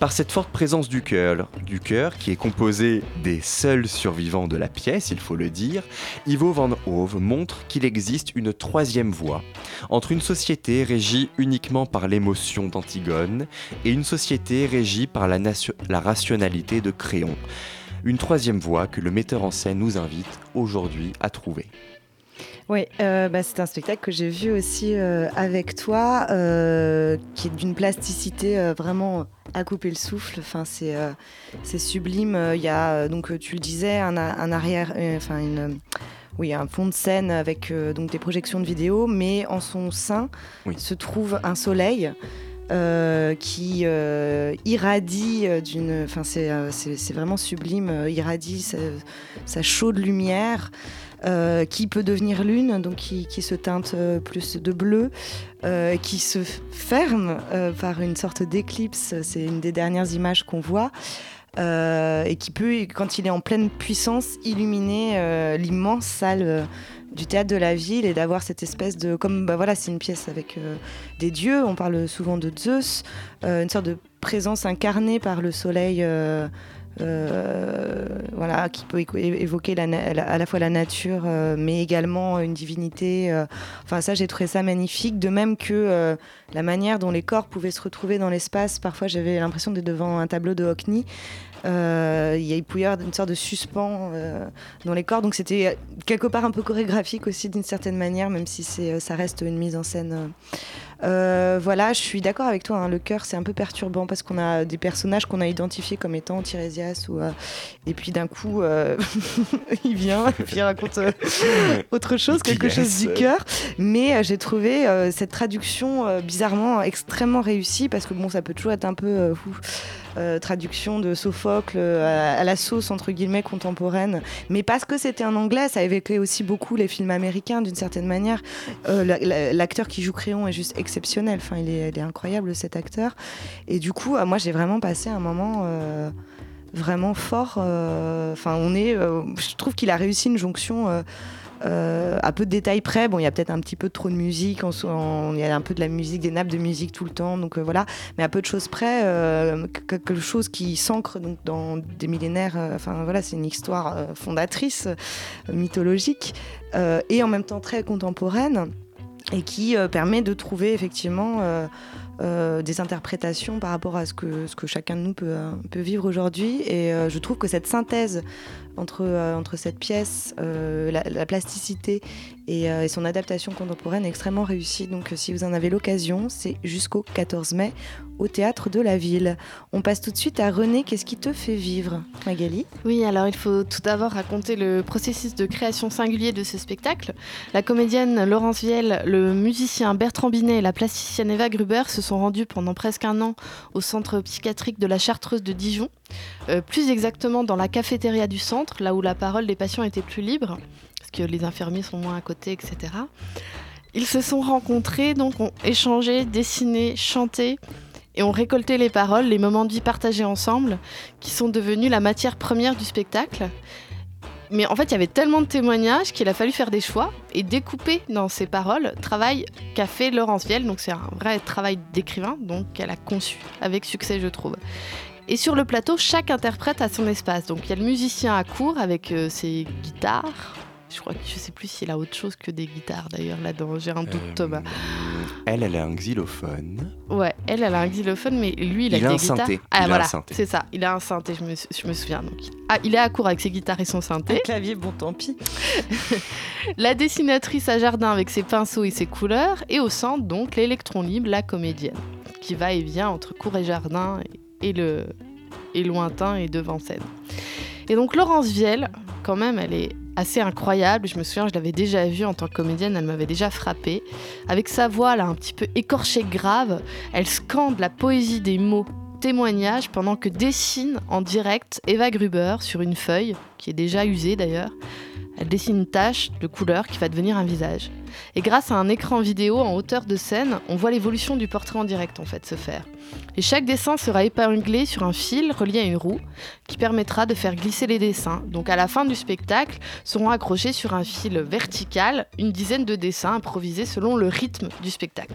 Par cette forte présence du cœur, du cœur qui est composé des seuls survivants de la pièce, il faut le dire, Ivo van Hove montre qu'il existe une troisième voie entre une société régie uniquement par l'émotion d'Antigone et une société régie par la, la rationalité de Créon. Une troisième voie que le metteur en scène nous invite aujourd'hui à trouver. Oui, euh, bah, c'est un spectacle que j'ai vu aussi euh, avec toi, euh, qui est d'une plasticité vraiment à couper le souffle. Enfin, c'est c'est sublime. Il y a donc tu le disais un, arrière, enfin une oui, un fond de scène avec donc des projections de vidéo, mais en son sein Oui. se trouve un soleil. euh, qui euh, irradie d'une. Enfin, c'est, c'est, vraiment sublime, irradie sa, sa, chaude lumière. Qui peut devenir lune, donc qui, se teinte plus de bleu, qui se ferme par une sorte d'éclipse. C'est une des dernières images qu'on voit. et qui peut, quand il est en pleine puissance, illuminer l'immense salle du théâtre de la ville et d'avoir cette espèce de comme bah voilà c'est une pièce avec euh, des dieux on parle souvent de Zeus euh, une sorte de présence incarnée par le soleil euh, voilà qui peut évoquer à la fois la nature mais également une divinité enfin ça j'ai trouvé ça magnifique. De même que la manière dont les corps pouvaient se retrouver dans l'espace. Parfois j'avais l'impression d'être devant un tableau de Hockney euh, il pouvait y avoir une sorte de suspens euh, dans les corps. Donc c'était quelque part un peu chorégraphique aussi d'une certaine manière, même si c'est, ça reste une mise en scène. Euh, voilà, je suis d'accord avec toi. Hein, le cœur, c'est un peu perturbant parce qu'on a des personnages qu'on a identifiés comme étant Tirésias ou et puis d'un coup, il vient, et puis il raconte autre chose, quelque chose du cœur. Mais j'ai trouvé cette traduction bizarrement extrêmement réussie parce que bon, ça peut toujours être un peu euh, traduction de Sophocle euh, à, la sauce entre guillemets contemporaine, mais parce que c'était en anglais, ça évoquait aussi beaucoup les films américains d'une certaine manière. Euh, l'acteur qui joue Créon est juste exceptionnel, enfin il est, incroyable cet acteur, et du coup moi j'ai vraiment passé un moment vraiment fort. Enfin on est, je trouve qu'il a réussi une jonction euh, à peu de détails près, bon, il y a peut-être un petit peu trop de musique, il y a un peu de la musique, des nappes de musique tout le temps, donc euh, voilà. Mais à peu de choses près, euh, quelque chose qui s'ancre dans des millénaires. enfin voilà, c'est une histoire fondatrice, mythologique, et en même temps très contemporaine, et qui permet de trouver effectivement. des interprétations par rapport à ce que, ce que chacun de nous peut vivre aujourd'hui. Et je trouve que cette synthèse entre, euh, entre cette pièce, euh, la, plasticité euh, et, son adaptation contemporaine est extrêmement réussie. Donc si vous en avez l'occasion, c'est jusqu'au 14 mai au théâtre de la ville. On passe tout de suite à René, qu'est-ce qui te fait vivre Magali? Oui, alors il faut tout d'abord raconter le processus de création singulier de ce spectacle. La comédienne Laurence Viel, le musicien Bertrand Binet et la plasticienne Eva Gruber se sont rendus pendant presque un an au centre psychiatrique de la Chartreuse de Dijon, plus exactement dans la cafétéria du centre là où la parole des patients était plus libre, les infirmiers sont moins à côté, etc. Ils se sont rencontrés, donc ont échangé, dessiné, chanté, et ont récolté les paroles, les moments de vie partagés ensemble, qui sont devenus la matière première du spectacle. Mais en fait, il y avait tellement de témoignages qu'il a fallu faire des choix et découper dans ces paroles travail qu'a fait Laurence Viel. Donc c'est un vrai travail d'écrivain, donc qu'elle a conçu avec succès, je trouve. Et sur le plateau, chaque interprète a son espace. Donc il y a le musicien à court avec euh, ses guitares. Je crois que je sais plus s'il a autre chose que des guitares d'ailleurs là-dedans. J'ai un doute, euh, Thomas. Elle, elle a un xylophone. Ouais, elle, elle a un xylophone, mais lui, il, a, des un Synthé. Ah voilà, c'est ça. Il a un synthé. Je me, je me souviens. Donc, ah, il est à court avec ses guitares et son synthé. Un clavier, bon, tant pis. la dessinatrice à jardin avec ses pinceaux et ses couleurs, et au centre donc l'électron libre, la comédienne, qui va et vient entre cour et jardin. Et et, le, et lointain et devant scène. Et donc Laurence Vielle, quand même, elle est assez incroyable. Je me souviens, je l'avais déjà vue en tant que comédienne, elle m'avait déjà frappée. Avec sa voix là, un petit peu écorchée grave, elle scande la poésie des mots témoignage pendant que dessine en direct Eva Gruber sur une feuille, qui est déjà usée d'ailleurs. Elle dessine une tache de couleur qui va devenir un visage. Et grâce à un écran vidéo en hauteur de scène, on voit l'évolution du portrait en direct en fait se faire. Et chaque dessin sera épinglé sur un fil relié à une roue qui permettra de faire glisser les dessins. Donc à la fin du spectacle seront accrochés sur un fil vertical une dizaine de dessins improvisés selon le rythme du spectacle.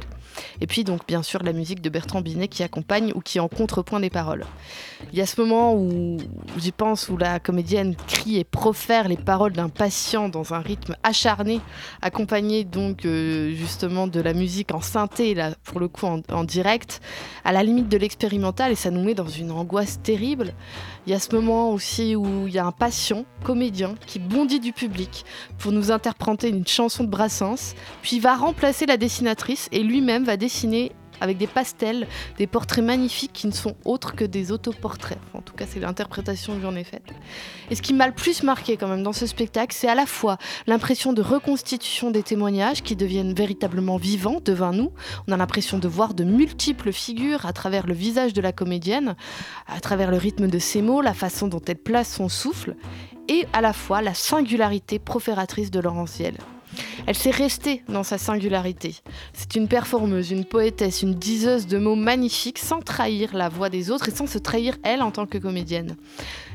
Et puis donc bien sûr la musique de Bertrand Binet qui accompagne ou qui est en contrepoint des paroles. Il y a ce moment où j'y pense où la comédienne crie et profère les paroles d'un patient dans un rythme acharné, accompagné donc euh, justement de la musique en synthé là pour le coup en direct, à la limite de l'expérimental et ça nous met dans une angoisse terrible. Il y a ce moment aussi où il y a un patient, comédien, qui bondit du public pour nous interpréter une chanson de Brassens, puis va remplacer la dessinatrice et lui-même va dessiner avec des pastels, des portraits magnifiques qui ne sont autres que des autoportraits. En tout cas, c'est l'interprétation que j'en ai faite. Et ce qui m'a le plus marqué quand même dans ce spectacle, c'est à la fois l'impression de reconstitution des témoignages qui deviennent véritablement vivants devant nous. On a l'impression de voir de multiples figures à travers le visage de la comédienne, à travers le rythme de ses mots, la façon dont elle place son souffle, et à la fois la singularité profératrice de Laurentiel. Elle s'est restée dans sa singularité. C'est une performeuse, une poétesse, une diseuse de mots magnifiques sans trahir la voix des autres et sans se trahir elle en tant que comédienne.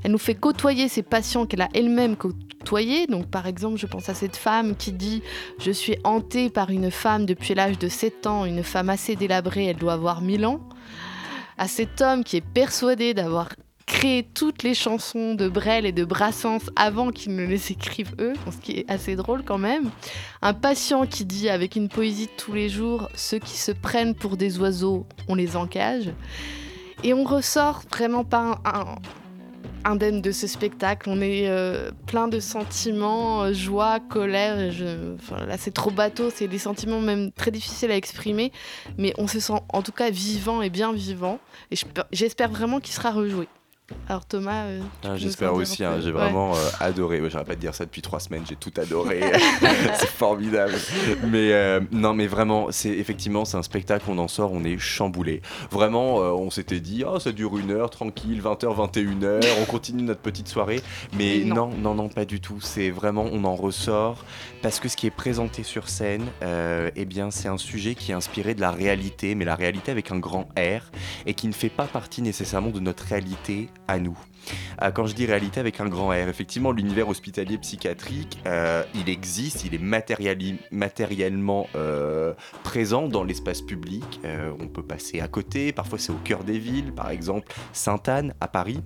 Elle nous fait côtoyer ces patients qu'elle a elle-même côtoyés. Donc par exemple, je pense à cette femme qui dit Je suis hantée par une femme depuis l'âge de 7 ans, une femme assez délabrée, elle doit avoir 1000 ans à cet homme qui est persuadé d'avoir créé toutes les chansons de Brel et de Brassens avant qu'ils ne les écrivent eux, ce qui est assez drôle quand même. Un patient qui dit avec une poésie de tous les jours, ceux qui se prennent pour des oiseaux, on les encage. Et on ressort vraiment pas un, indemne de ce spectacle. On est euh, plein de sentiments, euh, joie, colère. là, c'est trop bateau, c'est des sentiments même très difficiles à exprimer, mais on se sent en tout cas vivant et bien vivant. Et j'espère vraiment qu'il sera rejoué. Alors Thomas, euh, ah, j'espère aussi. Hein, j'ai vraiment euh, adoré. J'arrête pas de dire ça depuis trois semaines. J'ai tout adoré. c'est formidable. Mais euh, non, mais vraiment, c'est effectivement c'est un spectacle. On en sort, on est chamboulé. Vraiment, on s'était dit, oh, ça dure une heure, tranquille, 20h, 21h. On continue notre petite soirée. Mais non, non, non, pas du tout. C'est vraiment, on en ressort parce que ce qui est présenté sur scène, eh bien, c'est un sujet qui est inspiré de la réalité, mais la réalité avec un grand R et qui ne fait pas partie nécessairement de notre réalité à nous. Euh, quand je dis réalité avec un grand R, effectivement, l'univers hospitalier psychiatrique, euh, il existe, il est matériellement euh, présent dans l'espace public. on peut passer à côté, parfois c'est au cœur des villes, par exemple Sainte-Anne à Paris.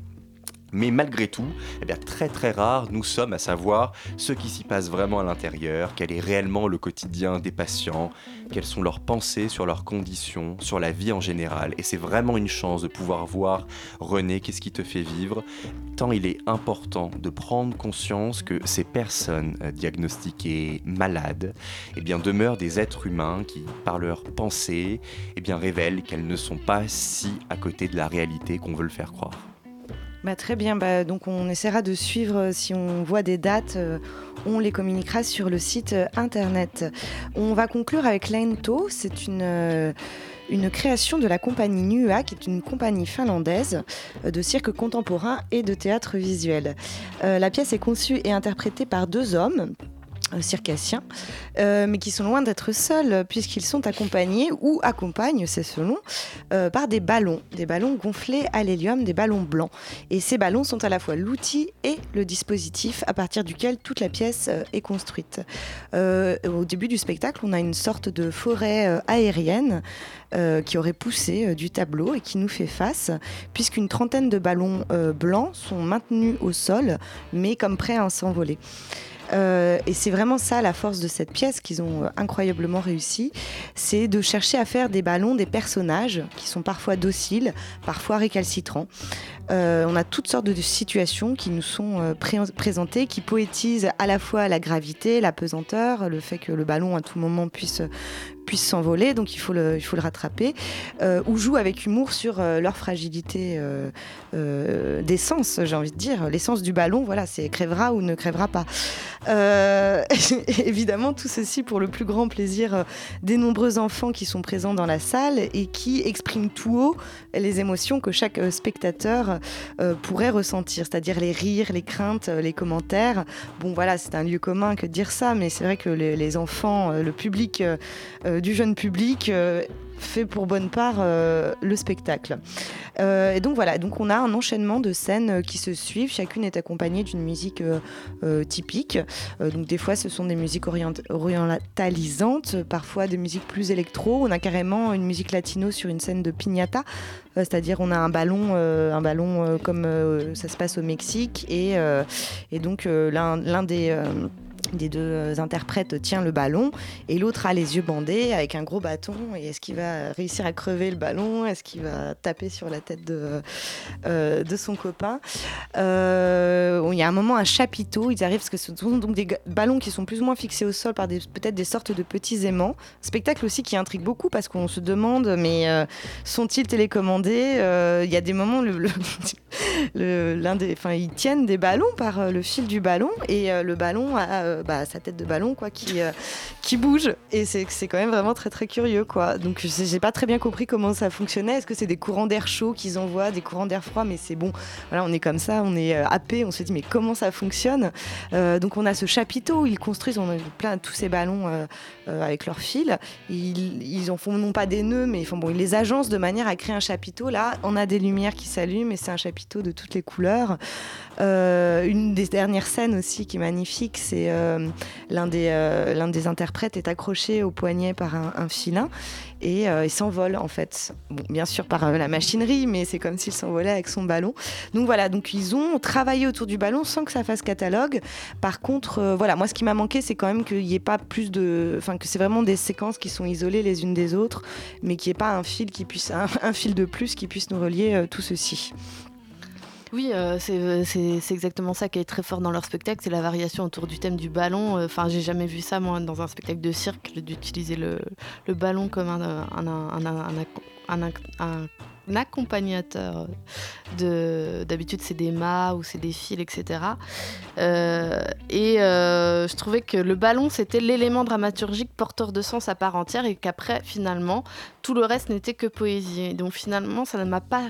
Mais malgré tout, eh très très rare, nous sommes à savoir ce qui s'y passe vraiment à l'intérieur, quel est réellement le quotidien des patients, quelles sont leurs pensées sur leurs conditions, sur la vie en général. Et c'est vraiment une chance de pouvoir voir, René, qu'est-ce qui te fait vivre, tant il est important de prendre conscience que ces personnes euh, diagnostiquées malades eh bien, demeurent des êtres humains qui, par leurs pensées, eh bien, révèlent qu'elles ne sont pas si à côté de la réalité qu'on veut le faire croire. Bah, très bien, bah, donc on essaiera de suivre euh, si on voit des dates, euh, on les communiquera sur le site euh, internet. On va conclure avec Lento, c'est une, création de la compagnie NUA, qui est une compagnie finlandaise de cirque contemporain et de théâtre visuel. la pièce est conçue et interprétée par deux hommes, circassiens, euh, mais qui sont loin d'être seuls puisqu'ils sont accompagnés ou accompagnent, c'est selon, euh, par des ballons, des ballons gonflés à l'hélium, des ballons blancs. Et ces ballons sont à la fois l'outil et le dispositif à partir duquel toute la pièce est construite. au début du spectacle, on a une sorte de forêt aérienne qui aurait poussé du tableau et qui nous fait face, puisqu'une trentaine de ballons blancs sont maintenus au sol, mais comme prêts à s'envoler. Euh, et c'est vraiment ça la force de cette pièce qu'ils ont euh, incroyablement réussi, c'est de chercher à faire des ballons des personnages qui sont parfois dociles, parfois récalcitrants. Euh, on a toutes sortes de situations qui nous sont présentées, qui poétisent à la fois la gravité, la pesanteur, le fait que le ballon à tout moment puisse puisse s'envoler, donc il faut le, il faut le rattraper, euh, ou jouent avec humour sur euh, leur fragilité euh, euh, d'essence, j'ai envie de dire. L'essence du ballon, voilà, c'est crèvera ou ne crèvera pas. évidemment, tout ceci pour le plus grand plaisir des nombreux enfants qui sont présents dans la salle et qui expriment tout haut les émotions que chaque spectateur pourrait ressentir, c'est-à-dire les rires, les craintes, les commentaires. Bon, voilà, c'est un lieu commun que de dire ça, mais c'est vrai que les, enfants, le public euh, du jeune public euh, fait pour bonne part euh, le spectacle. et donc voilà, donc on a un enchaînement de scènes qui se suivent. Chacune est accompagnée d'une musique typique. donc des fois, ce sont des musiques orientalisantes, parfois des musiques plus électro. On a carrément une musique latino sur une scène de piñata, c'est-à-dire on a un ballon, un ballon comme ça se passe au Mexique, et, et donc l'un des des deux interprètes tient le ballon et l'autre a les yeux bandés avec un gros bâton. Et est-ce qu'il va réussir à crever le ballon? Est-ce qu'il va taper sur la tête de, euh, son copain? Euh, Il y a un moment un chapiteau. Ils arrivent parce que ce sont donc des ballons qui sont plus ou moins fixés au sol par peut-être des sortes de petits aimants. Spectacle aussi qui intrigue beaucoup parce qu'on se demande mais euh, sont-ils télécommandés? Il y a des moments le, le, des, ils tiennent des ballons par le fil du ballon et le ballon a euh, bah, sa tête de ballon quoi, qui, euh, bouge. Et c'est quand même vraiment très très curieux. Quoi. Donc j'ai pas très bien compris comment ça fonctionnait. Est-ce que c'est des courants d'air chaud qu'ils envoient, des courants d'air froid? Mais c'est bon, voilà, on est comme ça, on est euh, happé, on se dit mais comment ça fonctionne? Donc on a ce chapiteau, ils construisent on a plein tous ces ballons avec leurs fils. Ils, en font non pas des nœuds, mais ils, les agencent de manière à créer un chapiteau. Là, on a des lumières qui s'allument et c'est un chapiteau de toutes les couleurs. une des dernières scènes aussi qui est magnifique, c'est euh, l'un des, euh, l'un des interprètes est accroché au poignet par un, filin et euh, il s'envole en fait. bien sûr par la machinerie, mais c'est comme s'il s'envolait avec son ballon. Donc voilà, donc ils ont travaillé autour du ballon sans que ça fasse catalogue. Par contre, voilà, moi ce qui m'a manqué, c'est quand même qu'il n'y ait pas plus de, enfin que c'est vraiment des séquences qui sont isolées les unes des autres, mais qu'il n'y ait pas un fil qui puisse, un, fil de plus qui puisse nous relier tout ceci. Oui, euh, euh, c'est exactement ça qui est très fort dans leur spectacle, c'est la variation autour du thème du ballon. Euh, enfin, j'ai jamais vu ça, moi, dans un spectacle de cirque, d'utiliser le, le, ballon comme un, un, un accompagnateur. D'habitude, c'est des mâts ou c'est des fils, etc. et je trouvais que le ballon, c'était l'élément dramaturgique porteur de sens à part entière et qu'après, finalement, tout le reste n'était que poésie. donc, finalement, ça ne m'a pas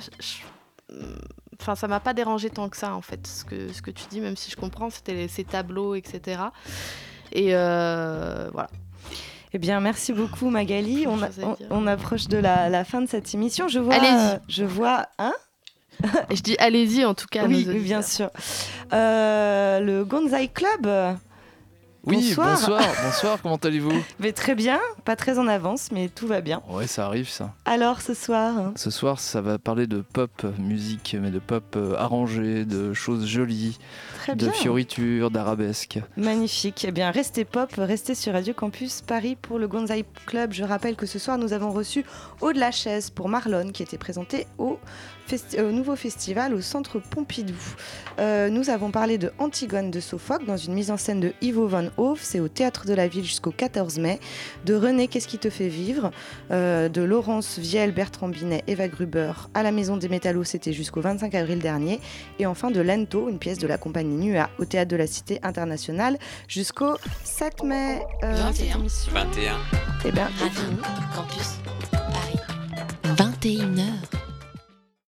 enfin ça m'a pas dérangé tant que ça en fait ce que ce que tu dis même si je comprends c'était ces tableaux etc et euh, voilà eh bien, merci beaucoup Magali. On, on, approche de la, fin de cette émission. Je vois, allez-y. je vois, hein Je dis allez-y en tout cas. Oui, bien sûr. Euh, le Gonzai Club oui, bonsoir. Bonsoir, comment allez-vous mais Très bien, pas très en avance, mais tout va bien. Ouais, ça arrive ça. Alors ce soir hein Ce soir, ça va parler de pop musique, mais de pop euh, arrangé, de choses jolies, de fioritures, d'arabesques. Magnifique. Eh bien, restez pop, restez sur Radio Campus Paris pour le Gonzai Club. Je rappelle que ce soir, nous avons reçu Haut de la chaise pour Marlon, qui était présenté au au nouveau festival au centre Pompidou. Euh, nous avons parlé de Antigone de Sophocle dans une mise en scène de Ivo van Hoof, c'est au théâtre de la ville jusqu'au 14 mai. De René, Qu'est-ce qui te fait vivre? Euh, De Laurence Viel, Bertrand Binet, Eva Gruber à la Maison des Métallos, c'était jusqu'au 25 avril dernier. Et enfin de Lento, une pièce de la compagnie NUA au théâtre de la Cité internationale jusqu'au 7 mai. 21. 21. Eh bien, Campus Paris. 21